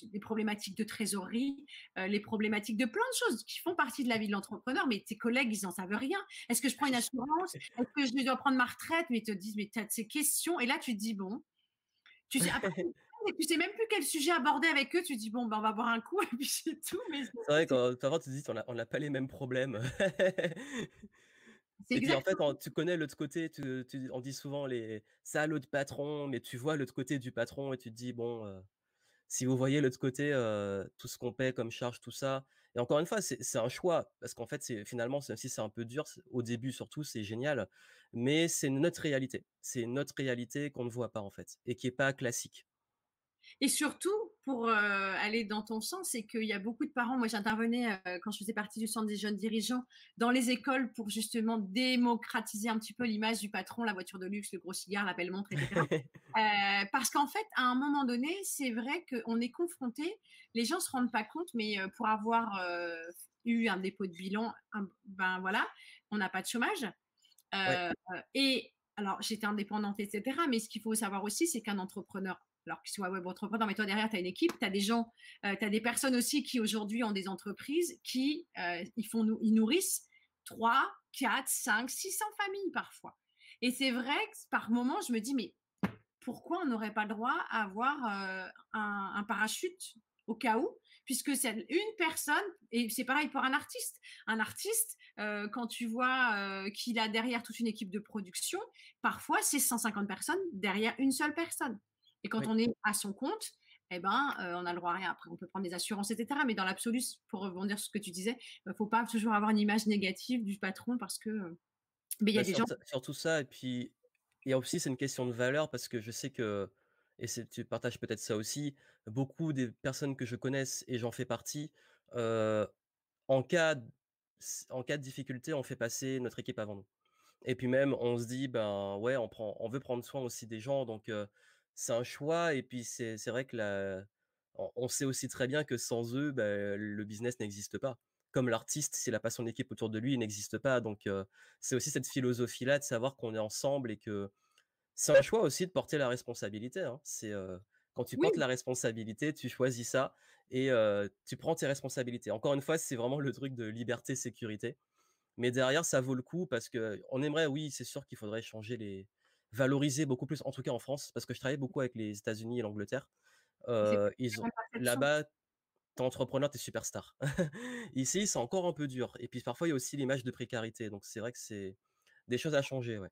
B: des problématiques de trésorerie, heu, les problématiques de plein de choses qui font partie de la vie de l'entrepreneur, mais tes collègues, ils en savent rien. Est-ce que je prends une assurance? Est-ce que je dois prendre ma retraite? Mais ils te disent: «Mais tu as de ces questions» et là, tu te dis: «Bon», tu sais après [LAUGHS] tu sais même plus quel sujet aborder avec eux, tu dis: «Bon, ben, on va boire un coup [LAUGHS] et puis c'est tout», mais c'est
C: vrai quand tu te dis: «On a on a pas les mêmes problèmes».
B: c'est
C: Et puis, en fait, en tu connais l'autre côté, tu tu on dit souvent les salauds de patron, mais tu vois l'autre côté du patron et tu te dis: «Bon, heu» Si vous voyez l'autre côté, heu, tout ce qu'on paie comme charge, tout ça et encore une fois, c'est un choix parce qu'en fait, finalement, même si c'est un peu dur, au début surtout, c'est génial, mais c'est notre réalité. C'est notre réalité qu'on ne voit pas, en fait et qui est pas classique.
B: Et surtout, pour, heu, aller dans ton sens, c'est qu'il y a beaucoup de parents moi j'intervenais, heu, quand je faisais partie du centre des jeunes dirigeants, dans les écoles pour justement démocratiser un petit peu l'image du patron, la voiture de luxe, le gros cigare, la belle montre et cetera. Heu, [LAUGHS] parce qu'en fait, à un moment donné, c'est vrai qu'on est confronté, les gens se rendent pas compte, mais, pour avoir, eu un dépôt de bilan, un ben voilà, on n'a pas de chômage.
C: Ouais,
B: et alors j'étais indépendante et cetera, mais ce qu'il faut savoir aussi, c'est qu'un entrepreneur, alors qu'il soit web entrepreneur, mais toi derrière tu as une équipe, tu as des gens, heu, tu as des personnes aussi qui aujourd'hui ont des entreprises qui, heu, ils font ils nourrissent 3-4-5-600 familles parfois et c'est vrai que par moment je me dis: «Mais pourquoi on n'aurait pas le droit à avoir, heu, un parachute au cas où?» puisque c'est une personne, et c'est pareil pour un artiste. Un artiste, euh, quand tu vois euh, qu'il a derrière toute une équipe de production, parfois c'est 150 personnes derrière une seule personne. Et quand on est à son compte, eh ben, euh, on a le droit à rien. Après, on peut prendre des assurances, etc. Mais dans l'absolu, pour rebondir sur ce que tu disais, il ne faut pas toujours avoir une image négative du patron parce que mais il y a
C: Bah,
B: des gens.
C: surtout ça et puis il y a aussi c'est une question de valeur parce que je sais que et tu partages peut-être ça aussi, beaucoup des personnes que je connaisse et j'en fais partie, en cas en cas de difficulté, on fait passer notre équipe avant nous et puis même on se dit: «Ben, ouais, on prend on veut prendre soin aussi des gens» donc c'est un choix et puis c'est vrai que la on on sait aussi très bien que sans eux, bah, le business n'existe pas. Comme l'artiste, s'il a pas son équipe autour de lui, il n'existe pas donc heu, c'est aussi cette philosophie-là de savoir qu'on est ensemble et que c'est un choix aussi de porter la responsabilité, hein. C'est, heu, quand tu
B: Oui,
C: portes la responsabilité, tu choisis ça et tu prends tes responsabilités. Encore une fois, c'est vraiment le truc de liberté, sécurité, mais derrière, ça vaut le coup parce qu'on aimerait, oui, c'est sûr qu'il faudrait changer les valoriser beaucoup plus, en tout cas en France, parce que je travaille beaucoup avec les États-Unis et l'Angleterre. ils ont là-bas, tu es entrepreneur, tu es superstar. [LAUGHS] Ici, c'est encore un peu dur et puis parfois, il y a aussi l'image de précarité, donc c'est vrai que c'est des choses à changer, ouais.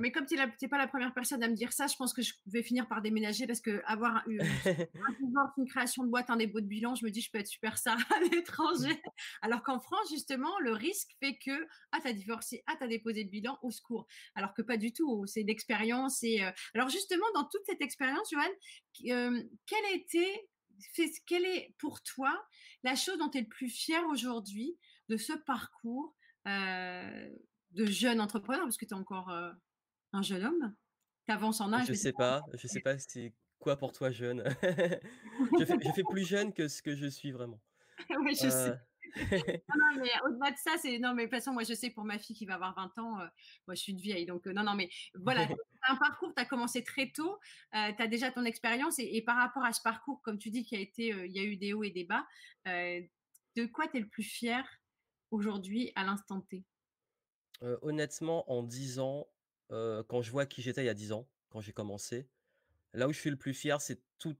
B: Mais comme tu es pas la première personne à me dire ça, je pense que je vais finir par déménager parce qu'avoir eu [LAUGHS] un divorce, une création de boîte, un dépôt de bilan, je me dis: «Je peux être super star [LAUGHS] à l'étranger». Alors qu'en France, justement, le risque fait que: «Ah, tu as divorcé, ah, tu as déposé le bilan, au secours». Alors que pas du tout, c'est l'expérience et heu alors justement, dans toute cette expérience, Joanne, q hem, quelle a été quelle est pour toi la chose dont tu es le plus fier aujourd'hui de ce parcours, heu, de jeune entrepreneur? Parce que tu es encore, un jeune homme? Tu avances en âge,
C: Je sais pas, je sais pas c'est quoi pour toi jeune? [LAUGHS] Je fais je fais plus jeune que ce que je suis vraiment. [LAUGHS]
B: oui, je sais.
C: Heu, [LAUGHS]
B: Non, non, mais au-delà de ça, c'est non, mais de toute façon, moi, je sais pour ma fille qui va avoir 20 ans, heu, moi, je suis une vieille, donc heu, non, non, mais voilà, un parcours, tu as commencé très tôt, tu as déjà ton expérience et et par rapport à ce parcours, comme tu dis, qui a été, heu, il y a eu des hauts et des bas, de quoi tu es le plus fier aujourd'hui, à l'instant T?
C: honnêtement, en 10 ans, quand je vois qui j'étais il y a 10 ans, quand j'ai commencé, là où je suis le plus fier, c'est toutes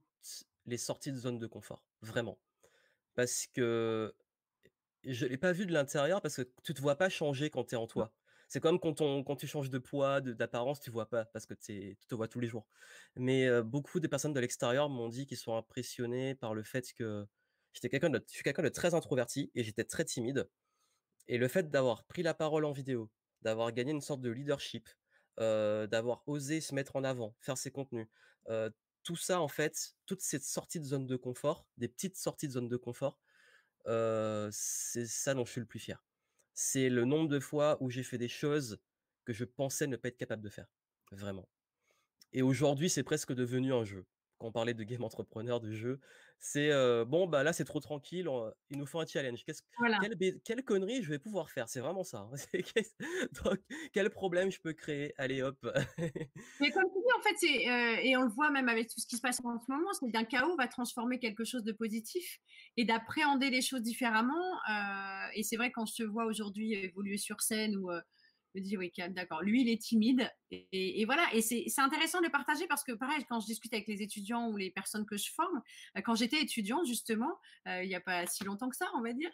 C: les sorties de zone de confort, vraiment. Parce que je l'ai pas vu de l'intérieur parce que tu te vois pas changer quand tu es en toi. C'est comme quand on quand tu changes de poids, d'apparence, tu vois pas parce que tu te vois tous les jours. Mais beaucoup de personnes de l'extérieur m'ont dit qu'ils sont impressionnés par le fait que j'étais quelqu'un de je suis quelqu'un de très introverti et j'étais très timide et le fait d'avoir pris la parole en vidéo, d'avoir gagné une sorte de leadership, d'avoir osé se mettre en avant, faire ses contenus, tout ça en fait, toute cette sortie de zone de confort, des petites sorties de zone de confort, c'est ça dont je suis le plus fier. C'est le nombre de fois où j'ai fait des choses que je pensais ne pas être capable de faire, vraiment et aujourd'hui, c'est presque devenu un jeu. Quand on parlait de game entrepreneur, de jeu, c'est, «Bon, bah, là, c'est trop tranquille, on il nous faut un challenge. Qu'est-ce
B: Voilà.
C: quelle connerie je vais pouvoir faire?» c'est vraiment ça, hein. [LAUGHS] Donc quel problème je peux créer? Allez hop!
B: Mais comme tu dis, en fait, c'est, et on le voit même avec tout ce qui se passe en ce moment, c'est d'un chaos va transformer quelque chose de positif et d'appréhender les choses différemment, et c'est vrai quand je te vois aujourd'hui évoluer sur scène ou, me dis: «Oui, d'accord, lui, il est timide» et et et voilà. Et c'est intéressant de le partager parce que pareil, quand je discute avec les étudiants ou les personnes que je forme, heu, quand j'étais étudiante justement, heu, il y a pas si longtemps que ça, on va dire,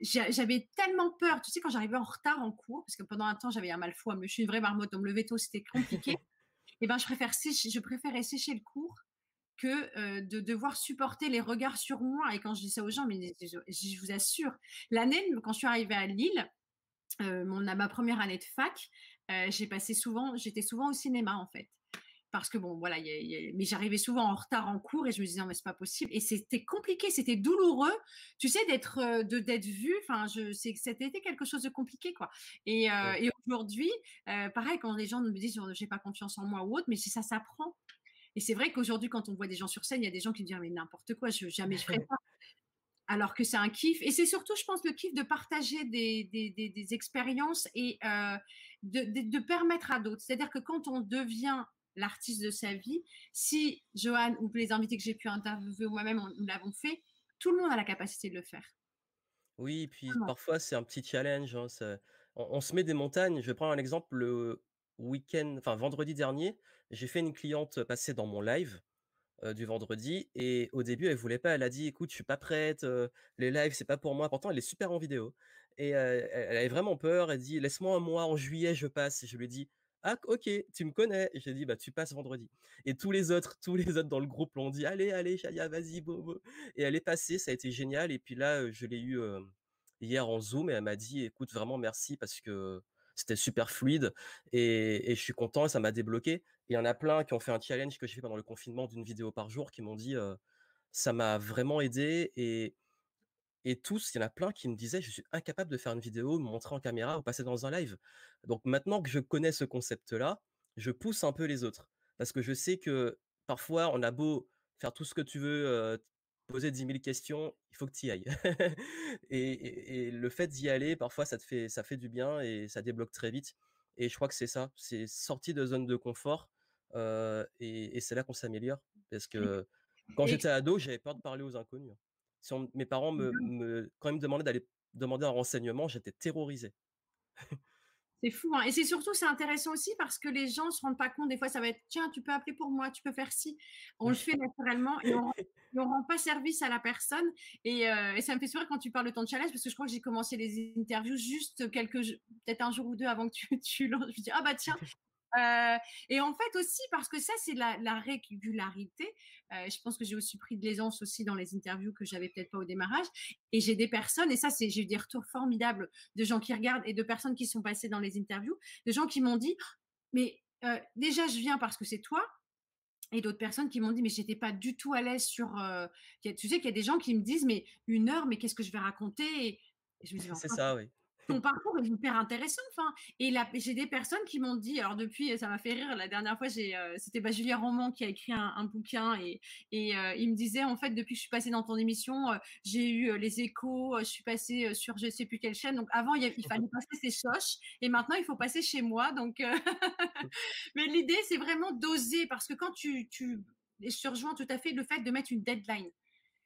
B: j'a j'avais tellement peur, tu sais, quand j'arrivais en retard en cours, parce que pendant un temps, j'avais un mal fou je suis une vraie marmotte, donc me lever tôt, c'était compliqué. [LAUGHS] Eh ben, je préfère sécher, je préférais sécher le cours que euh, de devoir supporter les regards sur moi. Et quand je dis ça aux gens, mais je, je vous assure, l'année, quand je suis arrivée à Lille, euh, mon, à ma première année de fac, euh, j'ai passé souvent, j'étais souvent au cinéma en fait. Parce que bon, voilà, y a, y a, mais j'arrivais souvent en retard en cours et je me disais non mais c'est pas possible. Et c'était compliqué, c'était douloureux, tu sais, d'être euh, de d'être vu. Enfin, je c'est c'était quelque chose de compliqué quoi. Et, euh,
C: Ouais.
B: et aujourd'hui, pareil, quand les gens me disent j'ai pas confiance en moi ou autre, mais si ça s'apprend. Et c'est vrai qu'aujourd'hui, quand on voit des gens sur scène, il y a des gens qui disent mais n'importe quoi, je, jamais je ferai [LAUGHS] ça. Alors que c'est un kiff. Et c'est surtout, je pense, le kiff de partager des, des, des, des expériences et euh, de, de, de, permettre à d'autres. C'est-à-dire que quand on devient l'artiste de sa vie, si Johan ou les invités que j'ai pu interviewer ou moi-même, nous l'avons fait, tout le monde a la capacité de le faire.
C: Oui, puis
B: Vraiment.
C: parfois c'est un petit challenge, hein, ça on on se met des montagnes. Je vais prendre un exemple, le week-end enfin vendredi dernier, j'ai fait une cliente passer dans mon live du vendredi et au début, elle voulait pas. Elle a dit: «Écoute, je suis pas prête, les lives, c'est pas pour moi». Pourtant, elle est super en vidéo et elle avait vraiment peur. Elle dit: «Laisse-moi un mois, en juillet, je passe» et je lui ai dit: «Ah OK, tu me connais» et j'ai dit: «Bah, tu passes vendredi» et tous les autres tous les autres dans le groupe l'ont dit: «Allez, allez, Chaya, vas-y, go, et elle est passée, ça a été génial et puis là, je l'ai eu hier en Zoom et elle m'a dit: «Écoute, vraiment merci parce que c'était super fluide et, je suis content et ça m'a débloqué». Il y en a plein qui ont fait un challenge que j'ai fait pendant le confinement d'une vidéo par jour qui m'ont dit: «Ça m'a vraiment aidé» et et tous, il y en a plein qui me disaient: «Je suis incapable de faire une vidéo, me montrer en caméra ou passer dans un live». Donc maintenant que je connais ce concept-là, je pousse un peu les autres parce que je sais que parfois on a beau faire tout ce que tu veux, poser 10 000 questions, il faut que tu y ailles. [LAUGHS] et, le fait d'y aller, parfois, ça te fait, ça fait du bien et ça débloque très vite. Et je crois que c'est ça, c'est sortir de zone de confort. Et, c'est là qu'on s'améliore. Parce que quand j'étais ado, j'avais peur de parler aux inconnus. Si mes parents me, quand ils me demandaient d'aller demander un renseignement, j'étais terrorisé.
B: C'est fou. Hein. Et c'est surtout, c'est intéressant aussi parce que les gens ne se rendent pas compte. Des fois, ça va être tiens, tu peux appeler pour moi, tu peux faire ci. On le fait naturellement et on ne [LAUGHS] rend pas service à la personne. Euh, et, ça me fait sourire quand tu parles de ton challenge parce que je crois que j'ai commencé les interviews juste quelques, peut-être un jour ou deux avant que tu, tu lances. Je me dis, ah bah tiens, euh, et en fait aussi parce que ça c'est la, régularité. Euh, je pense que j'ai aussi pris de l'aisance aussi dans les interviews que j'avais peut-être pas au démarrage. Et j'ai des personnes et ça c'est j'ai eu des retours formidables de gens qui regardent et de personnes qui sont passées dans les interviews, de gens qui m'ont dit mais euh, déjà je viens parce que c'est toi. Et d'autres personnes qui m'ont dit mais j'étais pas du tout à l'aise sur. tu sais qu'il y a des gens qui me disent mais une heure mais qu'est-ce que je vais raconter et,
C: je me dis, c'est ça oui
B: ton parcours est hyper intéressant. Enfin, et j'ai des personnes qui m'ont dit, alors depuis, ça m'a fait rire. La dernière fois, j'ai, euh, c'était bah, Julien Roman qui a écrit un, bouquin et, et euh, il me disait en fait, depuis que je suis passée dans ton émission, euh, j'ai eu les échos, je suis passée sur je sais plus quelle chaîne. Donc avant, il, il fallait passer ses choches et maintenant, il faut passer chez moi. Donc, [LAUGHS] mais l'idée, c'est vraiment d'oser parce que quand tu, tu, je rejoins tout à fait le fait de mettre une deadline.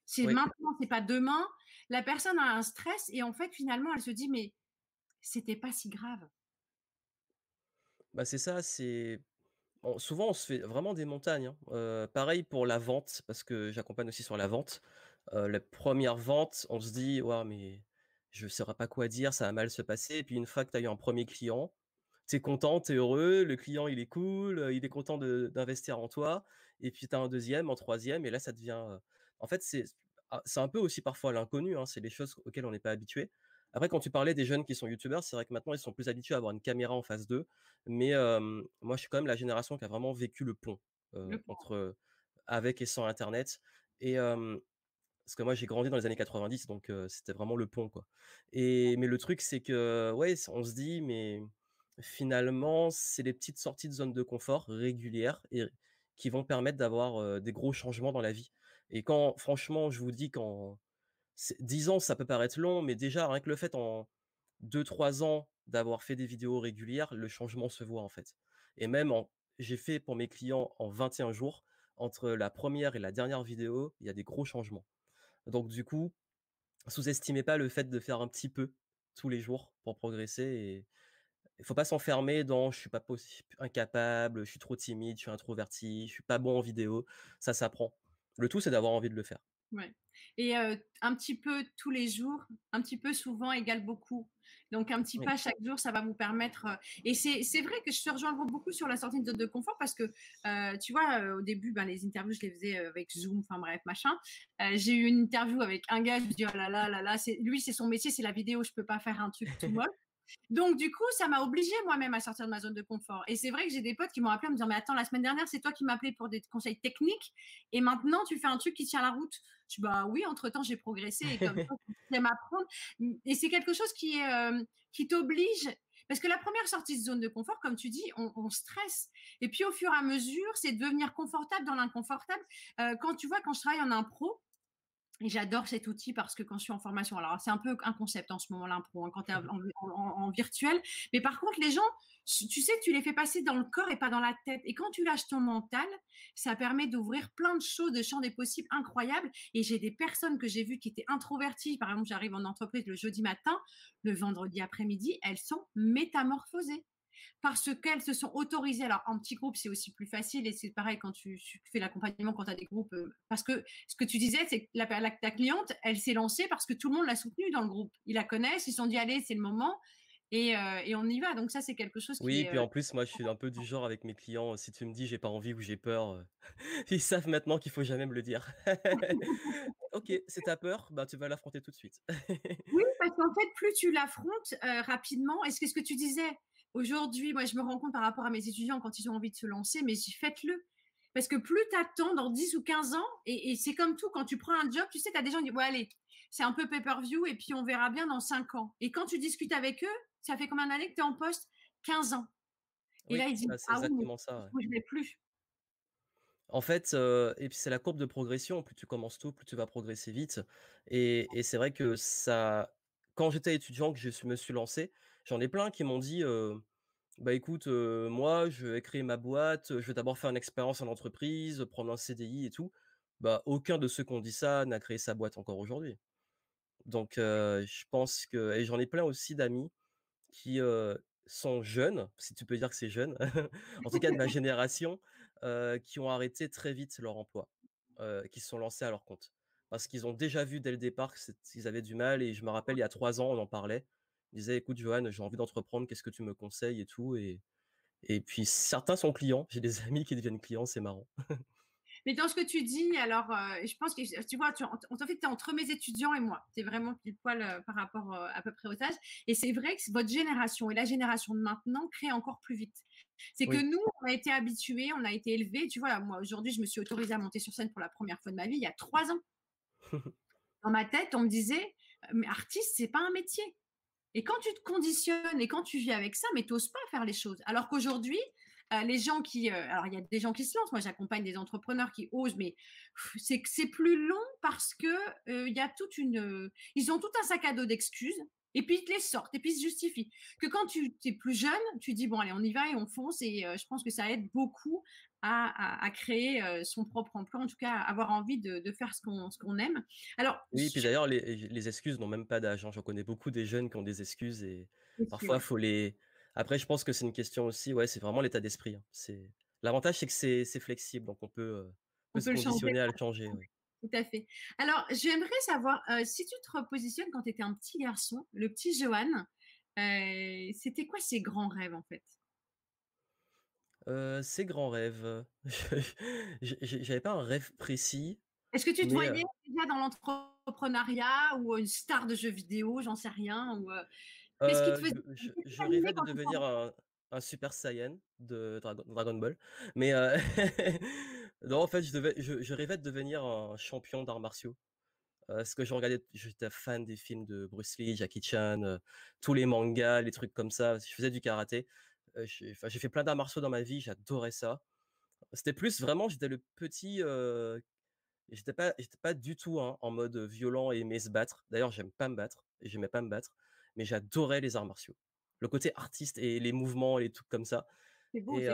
B: C'est maintenant, c'est pas demain. La personne a un stress et en fait, finalement, elle se dit mais c'était pas si grave.
C: Bah, c'est ça, c'est souvent on se fait vraiment des montagnes, hein. pareil pour la vente, parce que j'accompagne aussi sur la vente. la première vente, on se dit: «Waouh, mais je ne saurais pas quoi dire, ça va mal se passer» et puis une fois que tu as eu un premier client, tu es content, tu es heureux, le client il est cool, il est content d'investir en toi et puis tu as un deuxième, un troisième et là ça devient, en fait c'est ah, c'est un peu aussi parfois l'inconnu, hein, c'est les choses auxquelles on n'est pas habitué. Après, quand tu parlais des jeunes qui sont youtubeurs, c'est vrai que maintenant, ils sont plus habitués à avoir une caméra en face d'eux. Mais moi, je suis quand même la génération qui a vraiment vécu le pont, entre avec et sans Internet. Et parce que moi, j'ai grandi dans les années 90, donc c'était vraiment le pont, quoi. Et mais le truc, c'est que ouais, on se dit, mais finalement, c'est les petites sorties de zone de confort régulières et qui vont permettre d'avoir des gros changements dans la vie. Et quand, franchement, je vous dis, quand 10 ans, ça peut paraître long, mais déjà, rien que le fait en 2-3 ans d'avoir fait des vidéos régulières, le changement se voit en fait. Et même, j'ai fait pour mes clients en 21 jours, entre la première et la dernière vidéo, il y a des gros changements. Donc du coup, sous-estimez pas le fait de faire un petit peu tous les jours pour progresser et il faut pas s'enfermer dans je suis pas incapable, je suis trop timide, je suis introverti, je suis pas bon en vidéo, ça s'apprend. Le tout c'est d'avoir envie de le faire.
B: Et un petit peu tous les jours, un petit peu souvent égale beaucoup. Donc un petit pas chaque jour, ça va vous permettre. et c'est vrai que je te rejoins beaucoup sur la sortie de zone de confort parce que tu vois, au début, ben, les interviews, je les faisais avec Zoom, enfin bref, machin. J'ai eu une interview avec un gars, je me dis oh là là là là, lui c'est son métier, c'est la vidéo, je peux pas faire un truc tout moche. Donc, du coup, ça m'a obligée moi-même à sortir de ma zone de confort. Et c'est vrai que j'ai des potes qui m'ont appelé en me disant Mais attends, la semaine dernière, c'est toi qui appelé pour des conseils techniques. Et maintenant, tu fais un truc qui tient la route. Je dis Bah oui, entre-temps, j'ai progressé. Et comme [LAUGHS] ça, tu m'apprendre. Et c'est quelque chose qui, euh, qui t'oblige. Parce que la première sortie de zone de confort, comme tu dis, on, stresse. Et puis, au fur et à mesure, c'est de devenir confortable dans l'inconfortable. Euh, quand tu vois, quand je travaille en impro, j'adore cet outil parce que quand je suis en formation, alors c'est un peu un concept en ce moment-là, hein, quand tu es mmh en, virtuel, mais par contre, les gens, tu sais, tu les fais passer dans le corps et pas dans la tête. Et quand tu lâches ton mental, ça permet d'ouvrir plein de choses, de champs des possibles incroyables. Et j'ai des personnes que j'ai vues qui étaient introverties. Par exemple, j'arrive en entreprise le jeudi matin, le vendredi après-midi, elles sont métamorphosées parce qu'elles se sont autorisées. Alors, en petit groupe, c'est aussi plus facile et c'est pareil quand tu, fais l'accompagnement, quand tu as des groupes. Euh, parce que ce que tu disais, c'est que la, ta cliente, elle s'est lancée parce que tout le monde l'a soutenue dans le groupe. Ils la connaissent, ils se sont dit, allez, c'est le moment. Et, euh, et, on y va. Donc ça, c'est quelque chose
C: oui,
B: qui.
C: Oui, puis en plus, moi, je suis un peu du genre avec mes clients. Si tu me dis, j'ai pas envie ou j'ai peur, [LAUGHS] ils savent maintenant qu'il faut jamais me le dire. [LAUGHS] ok, c'est ta peur, bah tu vas l'affronter tout de suite.
B: oui, [LAUGHS] parce qu'en fait, plus tu l'affrontes rapidement, et ce que tu disais, Aujourd'hui, moi, je me rends compte par rapport à mes étudiants quand ils ont envie de se lancer, mais faites-le. Parce que plus tu attends dans 10 ou 15 ans, et, c'est comme tout, quand tu prends un job, tu sais, tu as des gens qui disent, ouais, allez, c'est un peu pay-per-view, et puis on verra bien dans 5 ans. Et quand tu discutes avec eux, ça fait combien d'années que tu es en poste? 15 ans.
C: Et là, ils disent, bah, ah exactement ça.
B: je ne vais plus.
C: En fait, et puis c'est la courbe de progression. Plus tu commences tôt, plus tu vas progresser vite. Et, et c'est vrai que ça, quand j'étais étudiant, que je me suis lancé, J'en ai plein qui m'ont dit, «Bah, écoute, moi, je vais créer ma boîte, je vais d'abord faire une expérience en entreprise, prendre un CDI et tout». Bah, aucun de ceux qui ont dit ça n'a créé sa boîte encore aujourd'hui. Donc je pense que et j'en ai plein aussi d'amis qui, sont jeunes, si tu peux dire que c'est jeune, [LAUGHS] en tout cas de ma [LAUGHS] génération, qui ont arrêté très vite leur emploi, qui se sont lancés à leur compte. Parce qu'ils ont déjà vu dès le départ qu'ils avaient du mal et je me rappelle il y a trois ans, on en parlait il disait «Écoute Johan, j'ai envie d'entreprendre, qu'est-ce que tu me conseilles?» et tout et et puis certains sont clients. J'ai des [LAUGHS] amis qui deviennent clients, c'est marrant.
B: Mais dans ce que tu dis, alors, je pense que tu vois, tu, en, fait, tu es entre mes étudiants et moi. Tu es vraiment pile poil par rapport à peu près au âge. Et c'est vrai que votre génération et la génération de maintenant crée encore plus vite. C'est que nous, on a été habitués, on a été élevés. Tu vois, moi, aujourd'hui, je me suis autorisée à monter sur scène pour la première fois de ma vie il y a trois ans. [LAUGHS] Dans ma tête, on me disait, mais artiste, c'est pas un métier. Et quand tu te conditionnes et quand tu vis avec ça, mais tu n'oses pas faire les choses. Alors qu'aujourd'hui, euh, les gens qui. Euh, alors, il y a des gens qui se lancent. Moi, j'accompagne des entrepreneurs qui osent, mais c'est plus long parce que euh, y a toute une. ils ont tout un sac à dos d'excuses. Et puis ils te les sortent et puis ils se justifient. Que quand tu es plus jeune, tu dis bon allez on y va et on fonce et je pense que ça aide beaucoup à, créer son propre emploi, en tout cas avoir envie de, faire ce qu'on aime. Alors
C: oui, puis d'ailleurs les, excuses n'ont même pas d'âge. Hein. J'en connais beaucoup des jeunes qui ont des excuses et parfois faut les. Après je pense que c'est une question aussi, ouais, c'est vraiment l'état d'esprit. Hein. C'est l'avantage c'est que c'est flexible donc on peut, se conditionner à le changer.
B: Tout à fait. Alors, j'aimerais savoir, si tu te repositionnes quand tu étais un petit garçon, le petit Johan, c'était quoi ses grands rêves en fait?
C: Ses grands rêves, [LAUGHS] j'avais pas un rêve précis,
B: Est-ce que tu te voyais déjà dans l'entrepreneuriat ou une star de jeux vidéo, j'en sais rien ou,
C: Qu'est-ce qui te faisait je rêvais de devenir un Super Saiyan de Dragon Ball, mais [LAUGHS] non, en fait, je devais je rêvais de devenir un champion d'arts martiaux, parce que je regardais j'étais fan des films de Bruce Lee, Jackie Chan, tous les mangas, les trucs comme ça. Je faisais du karaté j'ai fait plein d'arts martiaux dans ma vie, j'adorais ça. C'était plus vraiment, j'étais le petit. j'étais pas, pas du tout hein, en mode violent et aimé se battre. D'ailleurs, j'aime pas me battre, j'aimais pas me battre, mais j'adorais les arts martiaux. Le côté artiste et les mouvements et les trucs comme ça. et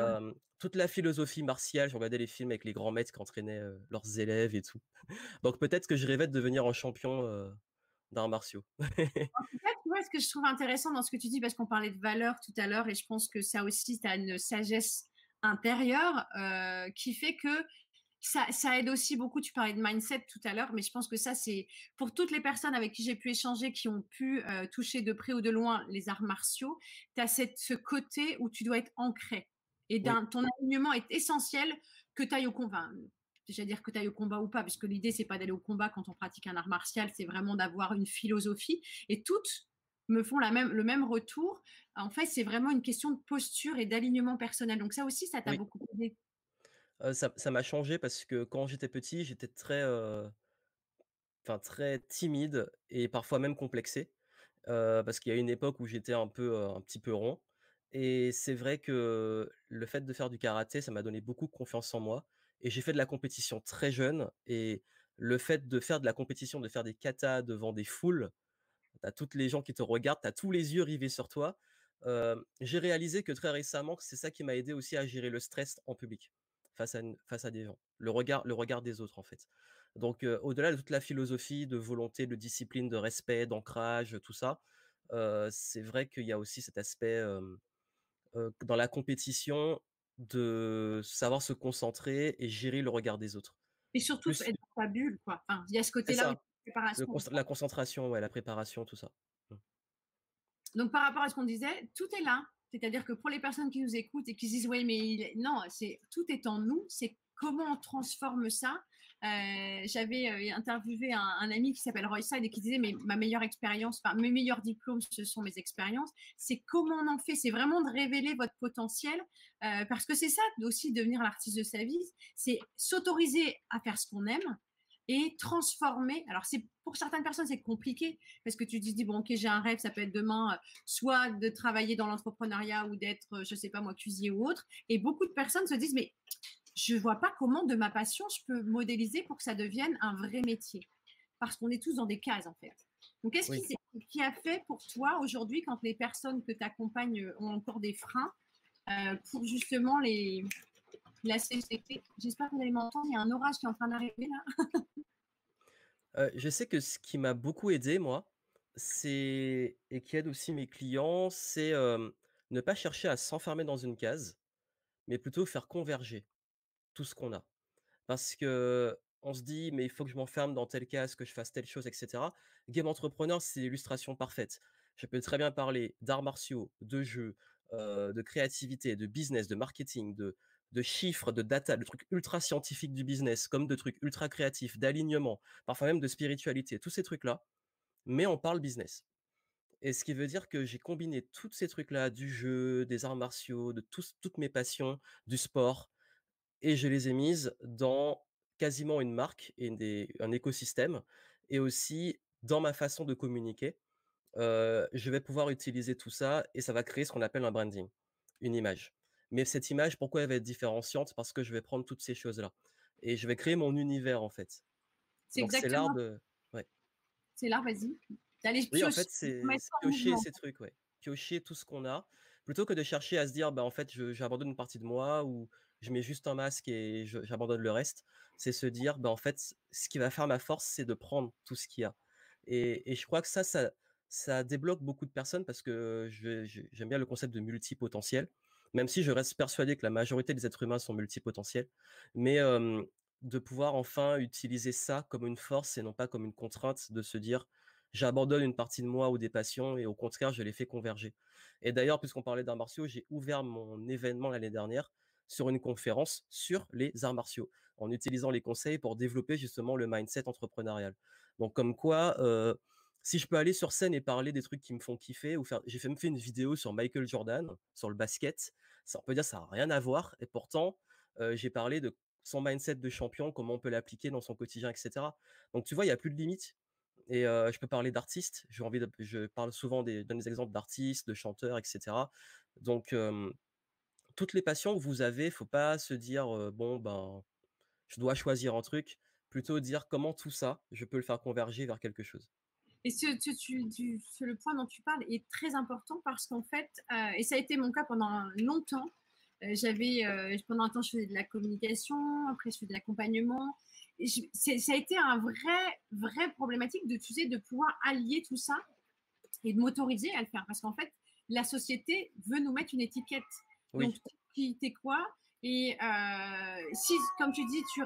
C: toute la philosophie martiale, je regardais les films avec les grands maîtres qui entraînaient leurs élèves et tout. [LAUGHS] Donc peut-être que je rêvais de devenir un champion d'arts martiaux. [LAUGHS]
B: en tout cas, tu vois, ce que je trouve intéressant dans ce que tu dis, parce qu'on parlait de valeur tout à l'heure, et je pense que ça aussi, tu as une sagesse intérieure qui fait que ça, ça, aide aussi beaucoup. Tu parlais de mindset tout à l'heure, mais je pense que ça, c'est pour toutes les personnes avec qui j'ai pu échanger, qui ont pu euh, toucher de près ou de loin les arts martiaux, tu as cette, ce côté où tu dois être ancré. Et ton alignement est essentiel que tu ailles au convainc à dire que tu ailles au combat ou pas, puisque l'idée, c'est pas d'aller au combat quand on pratique un art martial, c'est vraiment d'avoir une philosophie. Et toutes me font la même, le même retour. En fait, c'est vraiment une question de posture et d'alignement personnel. Donc ça aussi, ça t'a beaucoup aidé.
C: Ça m'a changé parce que quand j'étais petit, j'étais très, très timide et parfois même complexé. parce qu'il y a une époque où j'étais un peu, un petit peu rond. Et c'est vrai que le fait de faire du karaté, ça m'a donné beaucoup de confiance en moi. Et j'ai fait de la compétition très jeune. Et le fait de faire de la compétition, de faire des katas devant des foules, tu as toutes les gens qui te regardent, tu as tous les yeux rivés sur toi. j'ai réalisé que très récemment, c'est ça qui m'a aidé aussi à gérer le stress en public, face à, face à des gens. Le regard, le regard des autres, en fait. Donc, au-delà de toute la philosophie de volonté, de discipline, de respect, d'ancrage, tout ça, c'est vrai qu'il y a aussi cet aspect dans la compétition, de savoir se concentrer et gérer le regard des autres.
B: Et surtout être dans ta bulle, quoi. Enfin, il y a ce côté-là
C: la concentration, ouais, la préparation, tout ça. Mmh.
B: Donc par rapport à ce qu'on disait, tout est là. C'est-à-dire que pour les personnes qui nous écoutent et qui se disent oui mais non, c'est tout est en nous, c'est comment on transforme ça euh, j'avais euh, interviewé un, ami qui s'appelle Roy Side et qui disait mais ma meilleure expérience, enfin mes meilleurs diplômes, ce sont mes expériences. C'est comment on en fait. C'est vraiment de révéler votre potentiel euh, parce que c'est ça aussi devenir l'artiste de sa vie, c'est s'autoriser à faire ce qu'on aime et transformer. Alors c'est pour certaines personnes c'est compliqué parce que tu te dis bon ok j'ai un rêve, ça peut être demain soit de travailler dans l'entrepreneuriat ou d'être je sais pas moi cuisinier ou autre. Et beaucoup de personnes se disent mais je ne vois pas comment de ma passion je peux modéliser pour que ça devienne un vrai métier. Parce qu'on est tous dans des cases en fait. Donc, qu'est-ce qui, a fait pour toi aujourd'hui, quand les personnes que tu accompagnes ont encore des freins, euh, pour justement les, la CCT J'espère que vous allez m'entendre, il y a un orage qui est en train d'arriver là.
C: Euh, je sais que ce qui m'a beaucoup aidé, moi, c'est, et qui aide aussi mes clients, c'est euh, ne pas chercher à s'enfermer dans une case, mais plutôt faire converger tout ce qu'on a. Parce que on se dit, mais il faut que je m'enferme dans tel cas, que je fasse telle chose, etc. Game Entrepreneur, c'est l'illustration parfaite. Je peux très bien parler d'arts martiaux, de jeux, de créativité, de business, de marketing, de, de chiffres, de data, de trucs ultra scientifiques du business, comme de trucs ultra créatifs, d'alignement, parfois même de spiritualité, tous ces trucs-là. Mais on parle business. Et ce qui veut dire que j'ai combiné tous ces trucs-là, du jeu, des arts martiaux, de toutes mes passions, du sport, et je les ai mises dans quasiment une marque et un écosystème et aussi dans ma façon de communiquer. je vais pouvoir utiliser tout ça et ça va créer ce qu'on appelle un branding, une image. Mais cette image, pourquoi elle va être différenciante? Parce que je vais prendre toutes ces choses-là et je vais créer mon univers en fait.
B: C'est l'art de. C'est l'art, vas-y.
C: Oui, en fait, c'est piocher ces trucs, ouais. Piocher tout ce qu'on a, plutôt que de chercher à se dire, bah en fait, j'abandonne une partie de moi ou je mets juste un masque et j'abandonne le reste. C'est se dire, bah, en fait, ce qui va faire ma force, c'est de prendre tout ce qu'il y a. Et, je crois que ça, ça, débloque beaucoup de personnes parce que j'aime bien le concept de multipotentiel, même si je reste persuadé que la majorité des êtres humains sont multipotentiels. Mais de pouvoir enfin utiliser ça comme une force et non pas comme une contrainte de se dire, j'abandonne une partie de moi ou des passions et au contraire, je les fais converger. Et d'ailleurs, puisqu'on parlait d'arts martiaux, j'ai ouvert mon événement l'année dernière sur une conférence sur les arts martiaux, en utilisant les conseils pour développer justement le mindset entrepreneurial. Donc comme quoi, si je peux aller sur scène et parler des trucs qui me font kiffer, ou faire, j'ai fait, fait une vidéo sur Michael Jordan, sur le basket, ça on peut dire ça n'a rien à voir, et pourtant j'ai parlé de son mindset de champion, comment on peut l'appliquer dans son quotidien, etc. Donc tu vois, il n'y a plus de limites. Et je peux parler d'artistes. J'ai envie de, je parle souvent des, donne des exemples d'artistes, de chanteurs, etc. Donc toutes les passions que vous avez, faut pas se dire bon ben je dois choisir un truc, plutôt dire comment tout ça je peux le faire converger vers quelque chose.
B: Et ce, le point dont tu parles est très important parce qu'en fait, et ça a été mon cas pendant longtemps, j'avais pendant un temps je faisais de la communication, après je faisais de l'accompagnement. Ça a été un vrai, vrai problématique de, tu sais, de pouvoir allier tout ça et de m'autoriser à le faire. Parce qu'en fait, la société veut nous mettre une étiquette. Donc, qui t'es quoi Et euh, si, comme tu dis, tu,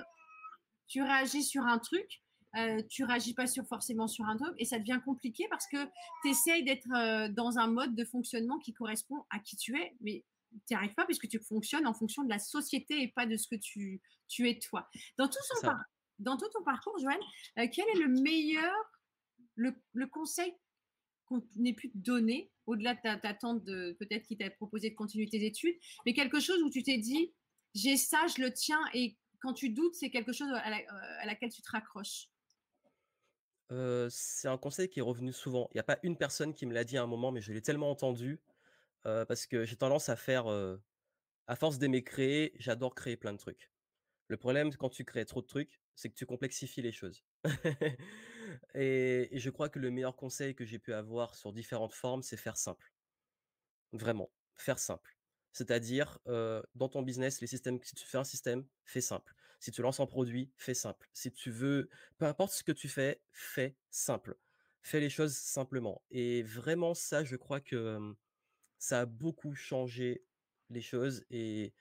B: tu réagis sur un truc, euh, tu réagis pas sur, forcément sur un truc et ça devient compliqué parce que tu essayes d'être euh, dans un mode de fonctionnement qui correspond à qui tu es, mais tu n'y arrives pas puisque tu fonctionnes en fonction de la société et pas de ce que tu, tu es toi. Dans tout, son dans tout ton parcours, Joanne, quel est le meilleur, le, le conseil qu'on ait pu te donner au-delà de ta, tante de peut-être qui t'a proposé de continuer tes études, mais quelque chose où tu t'es dit, j'ai ça, je le tiens, et quand tu doutes, c'est quelque chose à, euh, laquelle tu te raccroches?
C: C'est un conseil qui est revenu souvent. Il n'y a pas une personne qui me l'a dit à un moment, mais je l'ai tellement entendu, parce que j'ai tendance à faire, à force d'aimer créer, j'adore créer plein de trucs. Le problème, quand tu crées trop de trucs, c'est que tu complexifies les choses. [LAUGHS] et, je crois que le meilleur conseil que j'ai pu avoir sur différentes formes, c'est faire simple. Vraiment, faire simple. C'est-à-dire, dans ton business, les systèmes, si tu fais un système, fais simple. Si tu lances un produit, fais simple. Si tu veux, peu importe ce que tu fais, fais simple. Fais les choses simplement. Et vraiment, ça, je crois que ça a beaucoup changé les choses et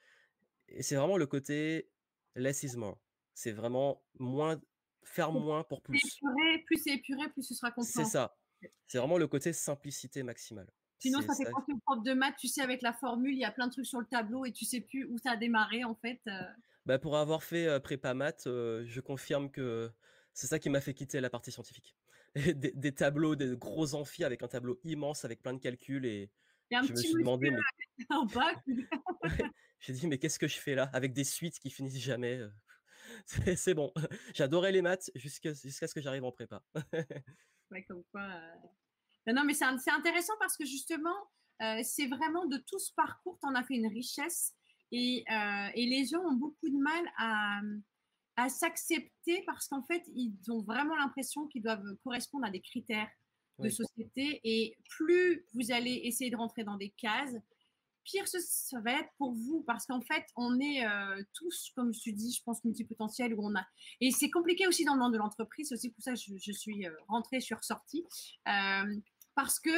C: et c'est vraiment le côté less is more. C'est vraiment moins faire moins pour
B: C'est
C: plus.
B: épuré, plus c'est épuré, plus ce sera
C: C'est
B: compréhensible.
C: ça. C'est vraiment le côté simplicité maximale.
B: Sinon,
C: C'est
B: ça fait penser au prof de maths, tu sais, avec la formule, il y a plein de trucs sur le tableau et tu sais plus où ça a démarré en fait.
C: Bah, pour avoir fait, prépa maths, je confirme que c'est ça qui m'a fait quitter la partie scientifique. [LAUGHS] Des des tableaux, des gros amphis avec un tableau immense avec plein de calculs et
B: un
C: je me suis demandé: «Mais» [LAUGHS] [LAUGHS] j'ai dit: «Mais qu'est-ce que je fais là?» avec des suites qui finissent jamais, c'est bon. J'adorais les maths jusqu'à ce que j'arrive en prépa.
B: ouais, comme quoi. euh. Non, non, mais c'est intéressant parce que justement, euh, c'est vraiment de tout ce parcours, tu en as fait une richesse et, euh, et les gens ont beaucoup de mal à, à s'accepter parce qu'en fait, ils ont vraiment l'impression qu'ils doivent correspondre à des critères de
C: Oui.
B: société et plus vous allez essayer de rentrer dans des cases, pire ce, ça va être pour vous parce qu'en fait, on est euh, tous, comme je te dis, je pense, multipotentiels où on a. Et c'est compliqué aussi dans le monde de l'entreprise, c'est aussi pour ça que je, je suis euh, rentrée, je suis ressortie. Euh, parce que,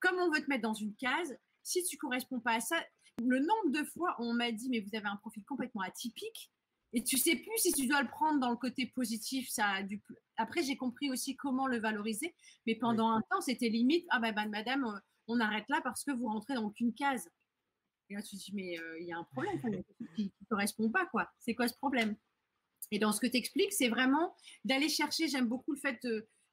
B: comme on veut te mettre dans une case, si tu corresponds pas à ça, le nombre de fois où on m'a dit, mais vous avez un profil complètement atypique, et tu sais plus si tu dois le prendre dans le côté positif. Ça a du... Après, j'ai compris aussi comment le valoriser, mais
C: Oui.
B: pendant un temps, c'était limite, ah ben, ben, madame, euh, on arrête là parce que vous rentrez dans aucune case. Et là, tu te dis, mais euh, il y a un problème, qui ne correspond pas, quoi. C'est quoi ce problème? Et dans ce que tu expliques, c'est vraiment d'aller chercher, j'aime beaucoup le fait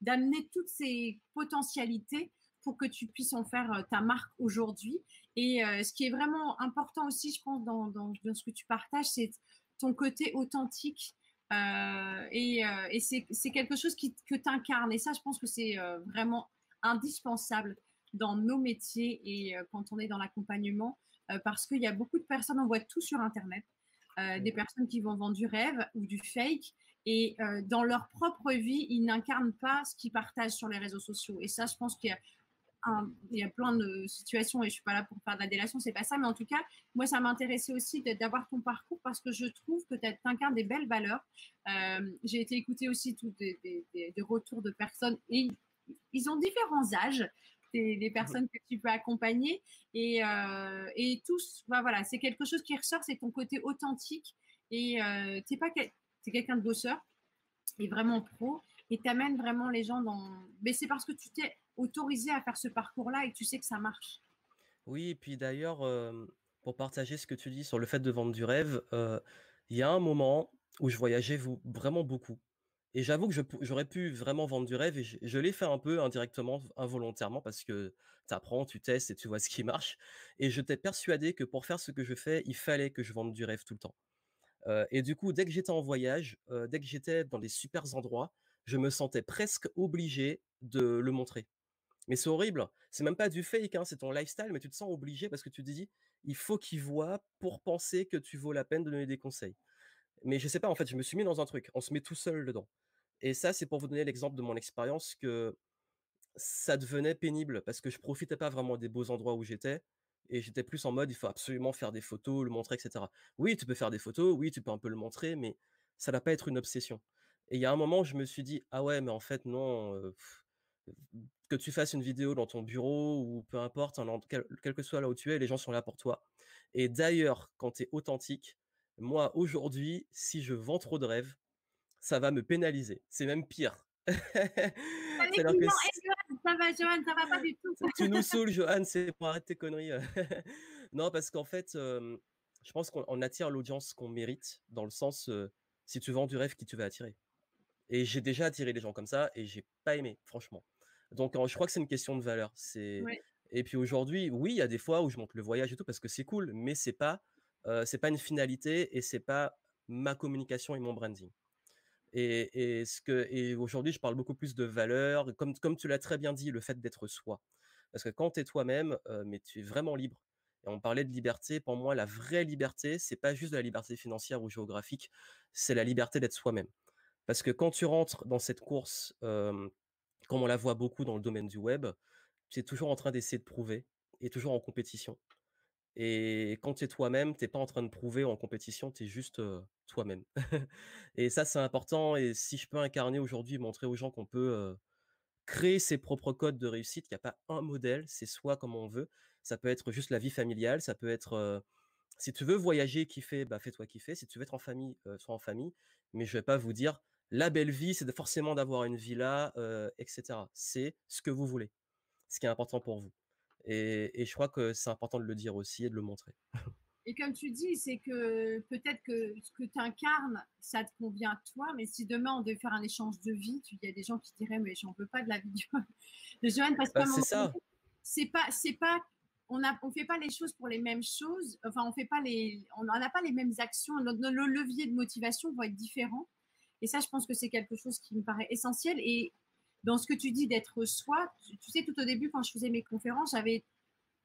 B: d'amener toutes ces potentialités pour que tu puisses en faire euh, ta marque aujourd'hui. Et euh, ce qui est vraiment important aussi, je pense, dans, dans- dans ce que tu partages, c'est ton côté authentique. Euh, et euh, et c'est c'est quelque chose qui, que tu incarnes. Et ça, je pense que c'est euh, vraiment indispensable dans nos métiers et quand on est dans l'accompagnement, parce qu'il y a beaucoup de personnes, on voit tout sur Internet, des personnes qui vont vendre du rêve ou du fake, et dans leur propre vie, ils n'incarnent pas ce qu'ils partagent sur les réseaux sociaux. Et ça, je pense qu'il y a, il y a plein de situations, et je suis pas là pour faire de la délation, c'est pas ça, mais en tout cas, moi, ça m'intéressait aussi d'avoir ton parcours parce que je trouve que tu incarnes des belles valeurs. Euh, J'ai été écouter aussi tous des, retours de personnes, et ils ont différents âges. Des, personnes que tu peux accompagner et, euh, et tous, bah voilà, c'est quelque chose qui ressort, c'est ton côté authentique et euh, pas t'es quelqu'un de bosseur et vraiment pro et t'amènes vraiment les gens dans. Mais c'est parce que tu t'es autorisé à faire ce parcours-là et tu sais que ça marche.
C: Oui, et puis d'ailleurs, hem, pour partager ce que tu dis sur le fait de vendre du rêve, heu, il y a un moment où je voyageais vraiment beaucoup et j'avoue que je j'aurais pu vraiment vendre du rêve et je je l'ai fait un peu indirectement, involontairement parce que tu apprends, tu testes et tu vois ce qui marche et j'étais persuadé que pour faire ce que je fais, il fallait que je vende du rêve tout le temps. Heu et du coup, dès que j'étais en voyage, dès que j'étais dans des supers endroits, je me sentais presque obligé de le montrer. Mais c'est horrible. C'est même pas du fake, hein, c'est ton lifestyle, mais tu te sens obligé parce que tu te dis: «Il faut qu'ils voient pour penser que tu vaux la peine de donner des conseils». Mais je sais pas, en fait, je me suis mis dans un truc. On se met tout seul dedans. Et ça, c'est pour vous donner l'exemple de mon expérience que ça devenait pénible parce que je profitais pas vraiment des beaux endroits où j'étais et j'étais plus en mode: «Il faut absolument faire des photos, le montrer et cetera». Oui, tu peux faire des photos, oui, tu peux un peu le montrer, mais ça va pas être une obsession. Et il y a un moment, je me suis dit: «Ah ouais, mais en fait non, que tu fasses une vidéo dans ton bureau ou peu importe, quel quel que soit là où tu es, les gens sont là pour toi». Et d'ailleurs, quand tu es authentique, moi aujourd'hui, si je vends trop de rêves, ça va me pénaliser. C'est même pire. [LAUGHS]
B: Ah, les
C: que
B: hey, Johan, ça va, Johan, ça va pas du tout.
C: tu nous saoules, Johan, c'est bon, arrête tes conneries. [LAUGHS] Non, parce qu'en fait, je pense qu'on on attire l'audience qu'on mérite, dans le sens, si tu vends du rêve, qui tu vas attirer? Et j'ai déjà attiré des gens comme ça et j'ai pas aimé, franchement. Donc je crois que c'est une question de valeur. C'est
B: Ouais.
C: et puis aujourd'hui, oui, il y a des fois où je monte le voyage et tout parce que c'est cool, mais c'est pas, c'est pas une finalité et c'est pas ma communication et mon branding. Et et ce que et aujourd'hui, je parle beaucoup plus de valeurs, comme comme tu l'as très bien dit, le fait d'être soi. Parce que quand tu es toi-même, heu, mais tu es vraiment libre et on parlait de liberté, pour moi, la vraie liberté, c'est pas juste de la liberté financière ou géographique, c'est la liberté d'être soi-même. Parce que quand tu rentres dans cette course, comme on la voit beaucoup dans le domaine du web, tu es toujours en train d'essayer de prouver et toujours en compétition. Et quand tu es toi-même, tu es pas en train de prouver en compétition, tu es juste, toi-même. [LAUGHS] Et ça, c'est important et si je peux incarner aujourd'hui, montrer aux gens qu'on peut, créer ses propres codes de réussite, qu'il y a pas un modèle, c'est soi comme on veut. Ça peut être juste la vie familiale, ça peut être, Si tu veux voyager, kiffer, bah, fais-toi kiffer. Si tu veux être en famille, heu, sois en famille. Mais je vais pas vous dire: «La belle vie, c'est forcément d'avoir une villa, heu, et cetera». C'est ce que vous voulez, ce qui est important pour vous et et je crois que c'est important de le dire aussi et de le montrer.
B: Et comme tu dis, c'est que peut-être que ce que tu incarnes, ça te convient à toi, mais si demain on devait faire un échange de vie, il y a des gens qui diraient mais j'en veux pas de la vie de [LAUGHS] Joanne parce
C: Bah, c'est ça.
B: c'est pas c'est pas on on fait pas les choses pour les mêmes choses, enfin on fait pas les on n'a pas les mêmes actions, notre, notre levier de motivation va être différent. Et ça, je pense que c'est quelque chose qui me paraît essentiel. Et dans ce que tu dis d'être soi, tu, tu sais, tout au début, quand je faisais mes conférences, j'avais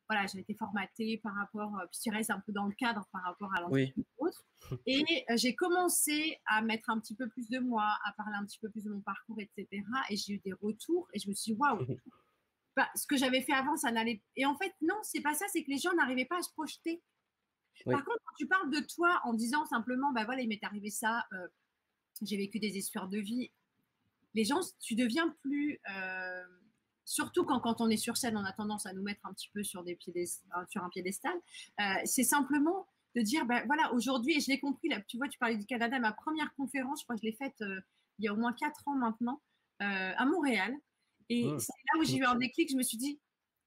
B: voilà, été formatée par rapport, euh, puis tu restes un peu dans le cadre par rapport à
C: Oui.
B: l'entreprise ou autre. [LAUGHS] Et euh, j'ai commencé à mettre un petit peu plus de moi, à parler un petit peu plus de mon parcours, etc. Et j'ai eu des retours et je me suis dit, waouh, [LAUGHS] bah, ce que j'avais fait avant, ça n'allait. Et en fait, non, c'est pas ça, c'est que les gens n'arrivaient pas à se projeter.
C: Oui.
B: Par contre, quand tu parles de toi en disant simplement, bah voilà, il m'est arrivé ça, euh, j'ai vécu des histoires de vie, les gens, tu deviens plus. euh, surtout quand, quand on est sur scène, on a tendance à nous mettre un petit peu sur, des piédest- euh, sur un piédestal. Euh, c'est simplement de dire, ben voilà, aujourd'hui, et je l'ai compris, là, tu vois, tu parlais du Canada, ma première conférence, je crois que je l'ai faite euh, il y a au moins quatre ans maintenant, à Montréal. Et
C: Mmh.
B: c'est là où j'ai eu un déclic, je me suis dit,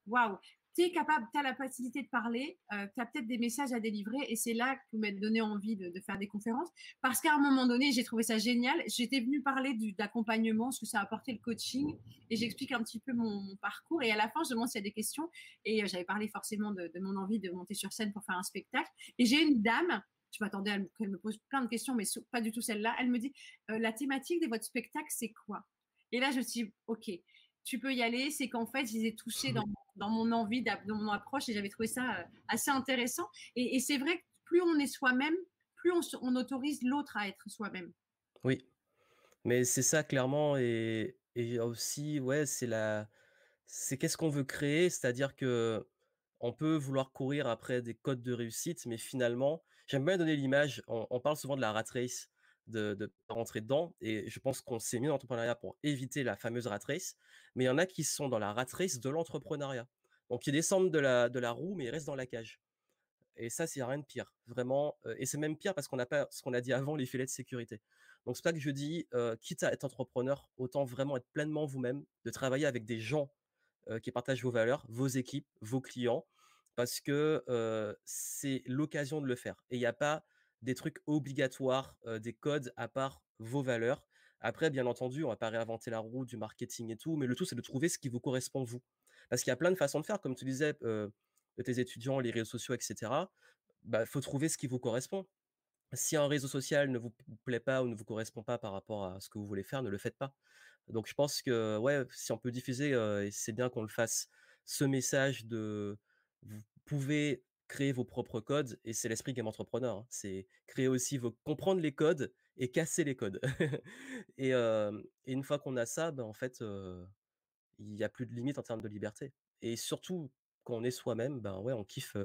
B: waouh, tu es capable, tu as la facilité de parler, euh, tu as peut-être des messages à délivrer, et c'est là que m'a donné envie de, faire des conférences. Parce qu'à un moment donné, j'ai trouvé ça génial. J'étais venue parler d'accompagnement, ce que ça a le coaching, et j'explique un petit peu mon, parcours. Et à la fin, je demande s'il y a des questions. Et euh, j'avais parlé forcément de, mon envie de monter sur scène pour faire un spectacle. Et j'ai une dame, je m'attendais à qu'elle me pose plein de questions, mais pas du tout celle-là. Elle me dit euh, La thématique de votre spectacle, c'est quoi? Et là, je me suis dit Ok, tu peux y aller. C'est qu'en fait, je les ai touchés dans, dans mon envie, dans mon approche, et j'avais trouvé ça euh, assez intéressant. Et, et c'est vrai que plus on est soi-même, plus on, se- on autorise l'autre à être soi-même.
C: Oui, mais c'est ça clairement et et aussi, ouais, c'est la c'est qu'est-ce qu'on veut créer? C'est-à-dire que on peut vouloir courir après des codes de réussite, mais finalement j'aime bien donner l'image, on on parle souvent de la rat race, de pas rentrer dedans et je pense qu'on s'est mis dans l'entrepreneuriat pour éviter la fameuse rat race, mais il y en a qui sont dans la rat race de l'entrepreneuriat. Donc ils descendent de la de la roue, mais ils restent dans la cage. Et ça, c'est rien de pire, vraiment, et c'est même pire parce qu'on n'a pas ce qu'on a dit avant, les filets de sécurité. Donc c'est ça que je dis, quitte à être entrepreneur, autant vraiment être pleinement vous-même, de travailler avec des gens, qui partagent vos valeurs, vos équipes, vos clients, parce que, c'est l'occasion de le faire et il y a pas des trucs obligatoires, des codes à part vos valeurs. Après, bien entendu, on va pas réinventer la roue du marketing et tout, mais le tout, c'est de trouver ce qui vous correspond vous. Parce qu'il y a plein de façons de faire, comme tu disais, tes étudiants, les réseaux sociaux et cetera. Bah, faut trouver ce qui vous correspond. Si un réseau social ne vous plaît pas ou ne vous correspond pas par rapport à ce que vous voulez faire, ne le faites pas. Donc je pense que, si on peut diffuser, c'est bien qu'on le fasse, ce message de vous pouvez créer vos propres codes et c'est l'esprit game entrepreneur, hein. C'est créer aussi vos comprendre les codes et casser les codes. [LAUGHS] Et une fois qu'on a ça, ben, en fait, il y a plus de limite en termes de liberté et surtout quand on est soi-même, ben, ouais, on kiffe,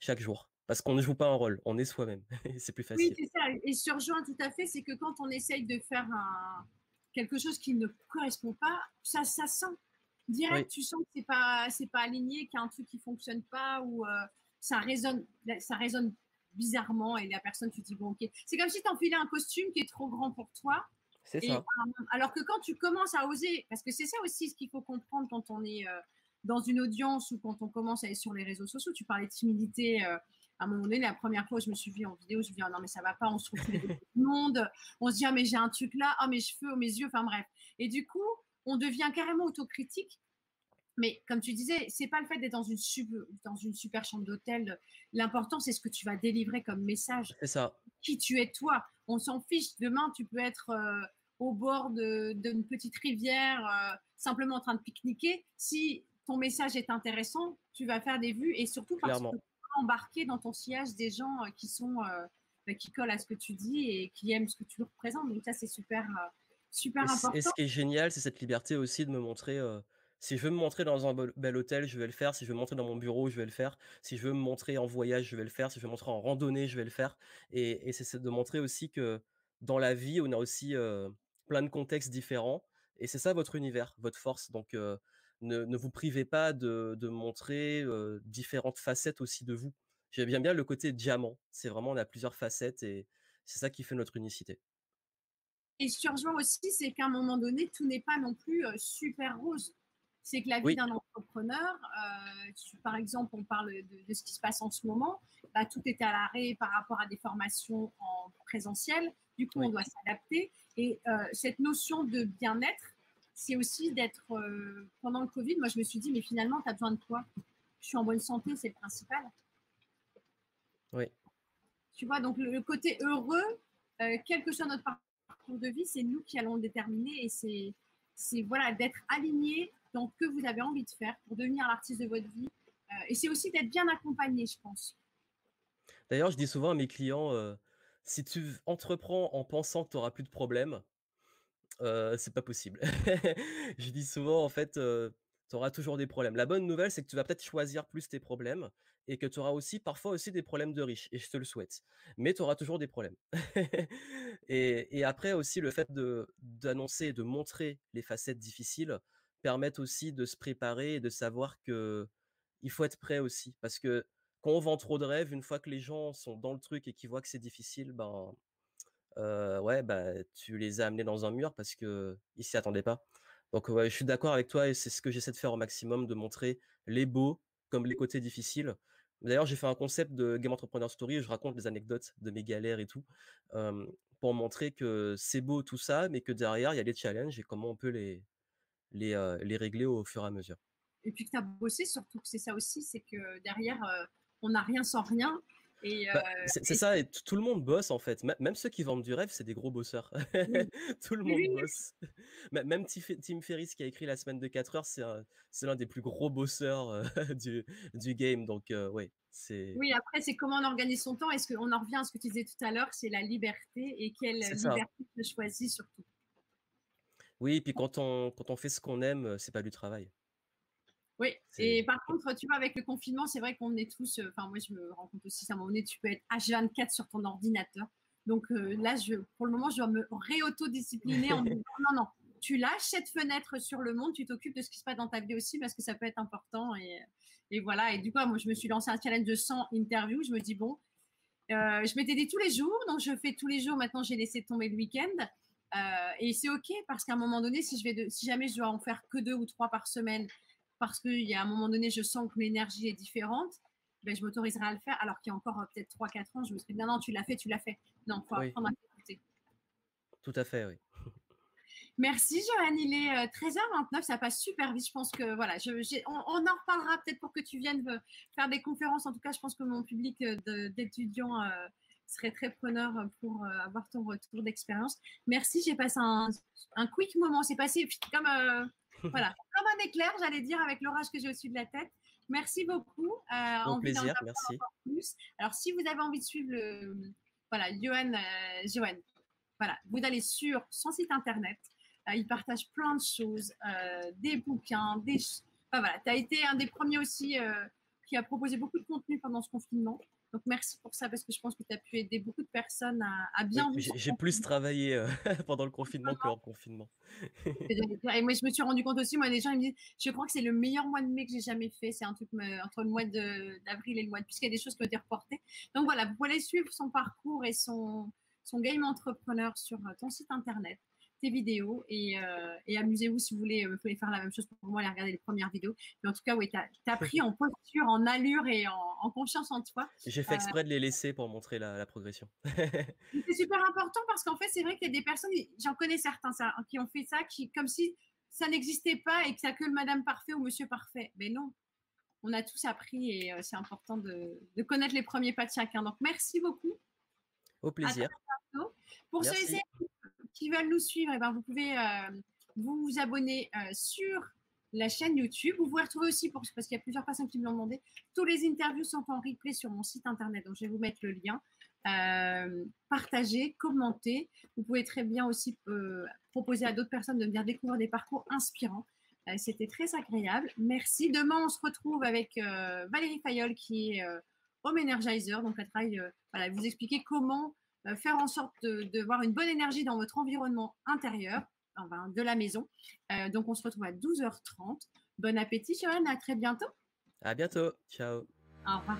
C: chaque jour parce qu'on ne joue pas un rôle, on est soi-même [LAUGHS] c'est plus
B: Oui,
C: facile.
B: c'est ça. Et je te rejoins tout à fait. C'est que quand on essaye de faire un- quelque chose qui ne correspond pas, ça, ça sent.
C: Oui,
B: Direct, tu sens que c'est pas, c'est pas aligné, qu'il y a un truc qui fonctionne pas ou euh, ça résonne, ça résonne bizarrement et la personne, tu te dis bon, ok. C'est comme si tu enfilais un costume qui est trop grand pour toi.
C: c'est ça,
B: alors que quand tu commences à oser, parce que c'est ça aussi ce qu'il faut comprendre quand on est euh, dans une audience ou quand on commence à être sur les réseaux sociaux. Tu parlais de timidité. euh, à un moment donné, la première fois où je me suis vue en vidéo, je me dis, ah non, mais ça va pas, on se trouve [LAUGHS] tous les monde. On se dit, ah, mais j'ai un truc là, ah, mes cheveux, oh, mes yeux, enfin bref. Et du coup, on devient carrément autocritique. Mais comme tu disais, c'est pas le fait d'être dans une, sub- dans une super chambre d'hôtel. L'important, c'est ce que tu vas délivrer comme message
C: c'est ça,
B: qui tu es toi. On s'en fiche. Demain, tu peux être euh, au bord d'une petite rivière, euh, simplement en train de pique-niquer. Si ton message est intéressant, tu vas faire des vues et surtout parce que tu vas embarquer dans ton sillage des gens euh, qui sont euh, bah, qui collent à ce que tu dis et qui aiment ce que tu représentes. Donc ça, c'est super, super
C: Et c et
B: important.
C: ce qui est génial, c'est cette liberté aussi de me montrer, si je veux me montrer dans un bel hôtel, je vais le faire. Si je veux me montrer dans mon bureau, je vais le faire. Si je veux me montrer en voyage, je vais le faire. Si je veux me montrer en randonnée, je vais le faire. Et c'est de montrer aussi que dans la vie, on a aussi, heu, plein de contextes différents et c'est ça votre univers, votre force. Donc heu, ne vous privez pas de montrer, heu, différentes facettes aussi de vous J'aime bien le côté diamant. C'est vraiment on a plusieurs facettes et c'est ça qui fait notre unicité.
B: Et ce aussi, c'est qu'à un moment donné, tout n'est pas non plus super rose. C'est que la vie
C: Oui.
B: d'un entrepreneur, par exemple, on parle de, ce qui se passe en ce moment, bah, tout est à l'arrêt par rapport à des formations en présentiel. Du coup, on doit s'adapter. Et cette notion de bien-être, c'est aussi d'être, pendant le Covid, moi je me suis dit, mais finalement, tu as besoin de quoi? Je suis en bonne santé, c'est le principal.
C: Oui.
B: Tu vois, donc le, le côté heureux, euh, quel que soit notre parcours de vie, c'est nous qui allons le déterminer et c'est, c'est voilà, d'être aligné dans que vous avez envie de faire pour devenir l'artiste de votre vie. Euh, et c'est aussi d'être bien accompagné, je pense.
C: D'ailleurs, je dis souvent à mes clients, heu, si tu entreprends en pensant que tu auras plus de problèmes, heu, c'est pas possible. [LAUGHS] Je dis souvent en fait, heu, tu auras toujours des problèmes. La bonne nouvelle, c'est que tu vas peut-être choisir plus tes problèmes et que tu auras aussi parfois aussi des problèmes de riches et je te le souhaite. Mais tu auras toujours des problèmes. [LAUGHS] Et et après aussi le fait d'annoncer et de montrer les facettes difficiles permettent aussi de se préparer et de savoir que il faut être prêt aussi. Parce que quand on vend trop de rêves, une fois que les gens sont dans le truc et qu'ils voient que c'est difficile, ben, heu, ouais, bah, tu les as amenés dans un mur parce qu'ils s'y attendaient pas. Donc je suis d'accord avec toi et c'est ce que j'essaie de faire au maximum, de montrer les beaux comme les côtés difficiles. D'ailleurs, j'ai fait un concept de Game Entrepreneur Story où je raconte des anecdotes de mes galères et tout, pour montrer que c'est beau tout ça, mais que derrière, il y a les challenges et comment on peut les les, régler au fur et à mesure.
B: Et puis que tu as bossé, surtout que c'est ça aussi, c'est que derrière, euh, on n'a rien sans rien.
C: Bah, c'est
B: et
C: ça et tout le monde bosse en fait. Mê même ceux qui vendent du rêve, c'est des gros bosseurs.
B: oui, [LAUGHS]
C: Tout le monde
B: oui,
C: bosse. Mê même Tim Ferriss qui a écrit La semaine de 4 heures, c'est un c'est l'un des plus gros bosseurs, [LAUGHS] du du game donc ouais, c'est
B: Oui, après, c'est comment on organise son temps. Est-ce qu'on en revient à ce que tu disais tout à l'heure, c'est la liberté et quelle liberté je choisis surtout?
C: Oui et puis quand on quand on fait ce qu'on aime, c'est pas du travail.
B: Oui, et par contre, tu vois, avec le confinement, c'est vrai qu'on est tous, euh, enfin, moi, je me rends compte aussi, à un moment donné, tu peux être H24 sur ton ordinateur. Donc euh, là, je, pour le moment, je dois me réautodiscipliner en me disant, non, non, tu lâches cette fenêtre sur le monde, tu t'occupes de ce qui se passe dans ta vie aussi parce que ça peut être important. Et, et voilà, et du coup, moi, je me suis lancé un challenge de 100 interviews. Je me dis, bon, euh, je m'étais dit tous les jours, donc je fais tous les jours. Maintenant, j'ai laissé tomber le week-end. Euh, et c'est OK parce qu'à un moment donné, si, je vais de, si jamais je dois en faire que deux ou trois par semaine, parce qu'il y a un moment donné, je sens que l'énergie est différente, ben, je m'autoriserai à le faire. Alors qu'il y a encore euh, peut-être 3-4 ans, je me serais dit, non, non, tu l'as fait, tu l'as fait. Non, il faut
C: oui,
B: apprendre à t'écouter.
C: tout à fait, oui. [LAUGHS]
B: Merci Joanne, il est euh, 13h29, ça passe super vite. Je pense que voilà, je, j'ai- on, on en reparlera peut-être pour que tu viennes euh, faire des conférences. En tout cas, je pense que mon public euh, d'étudiants serait très preneur pour euh, avoir ton retour d'expérience. Merci, j'ai passé un, un quick moment. C'est passé comme, euh, [LAUGHS] voilà, comme un éclair, j'allais dire, avec l'orage que j'ai au-dessus de la tête. Merci beaucoup. Euh,
C: Au plaisir, merci.
B: plus. Alors, si vous avez envie de suivre le, voilà, Johan, euh, Johan, voilà, vous allez sur son site internet. Euh, il partage plein de choses, des bouquins, des. Enfin, voilà, tu as été un des premiers aussi qui a proposé beaucoup de contenu pendant ce confinement. Donc, merci pour ça parce que je pense que tu as pu aider beaucoup de personnes à, à bien
C: Oui, j'ai plus travaillé, heu, [LAUGHS] pendant le confinement que hors confinement. [LAUGHS]
B: Et moi, je me suis rendu compte aussi, moi, les gens ils me disent, je crois que c'est le meilleur mois de mai que j'ai jamais fait. C'est un truc me- entre le mois d'avril et le mois de puisqu'il y a des choses qui ont été reportées. Donc voilà, vous pouvez aller suivre son parcours et son, son game entrepreneur sur euh, ton site internet, tes vidéos et, euh, et amusez-vous si vous voulez, euh, vous pouvez faire la même chose pour moi, aller regarder les premières vidéos. Mais en tout cas, oui, tu as, pris en posture, en allure et en, en confiance en toi.
C: J'ai fait exprès de les laisser pour montrer la la progression.
B: C'est super important parce qu'en fait, c'est vrai qu'il y a des personnes, j'en connais certains ça, qui ont fait ça, qui, comme si ça n'existait pas et que ça que le Madame Parfait ou Monsieur Parfait. Mais non, on a tous appris et euh, c'est important de, de connaître les premiers pas de chacun. Donc, merci beaucoup.
C: Au plaisir.
B: Pour ceux et qui veulent nous suivre, eh ben, vous pouvez euh, vous, abonner euh, sur la chaîne YouTube. Vous pouvez retrouver aussi, parce qu'il y a plusieurs personnes qui me l'ont demandé, tous les interviews sont en replay sur mon site internet. Donc, je vais vous mettre le lien. Euh, partagez, commentez. Vous pouvez très bien aussi proposer à d'autres personnes de venir découvrir des parcours inspirants. C'était très agréable. Merci. Demain, on se retrouve avec Valérie Fayol qui est Home Energizer. Donc, elle travaille, voilà, vous expliquer comment faire en sorte de, de voir une bonne énergie dans votre environnement intérieur, enfin, de la maison. Euh, donc, on se retrouve à 12h30. Bon appétit, Joanne. À très bientôt.
C: À bientôt. Ciao.
B: Au revoir.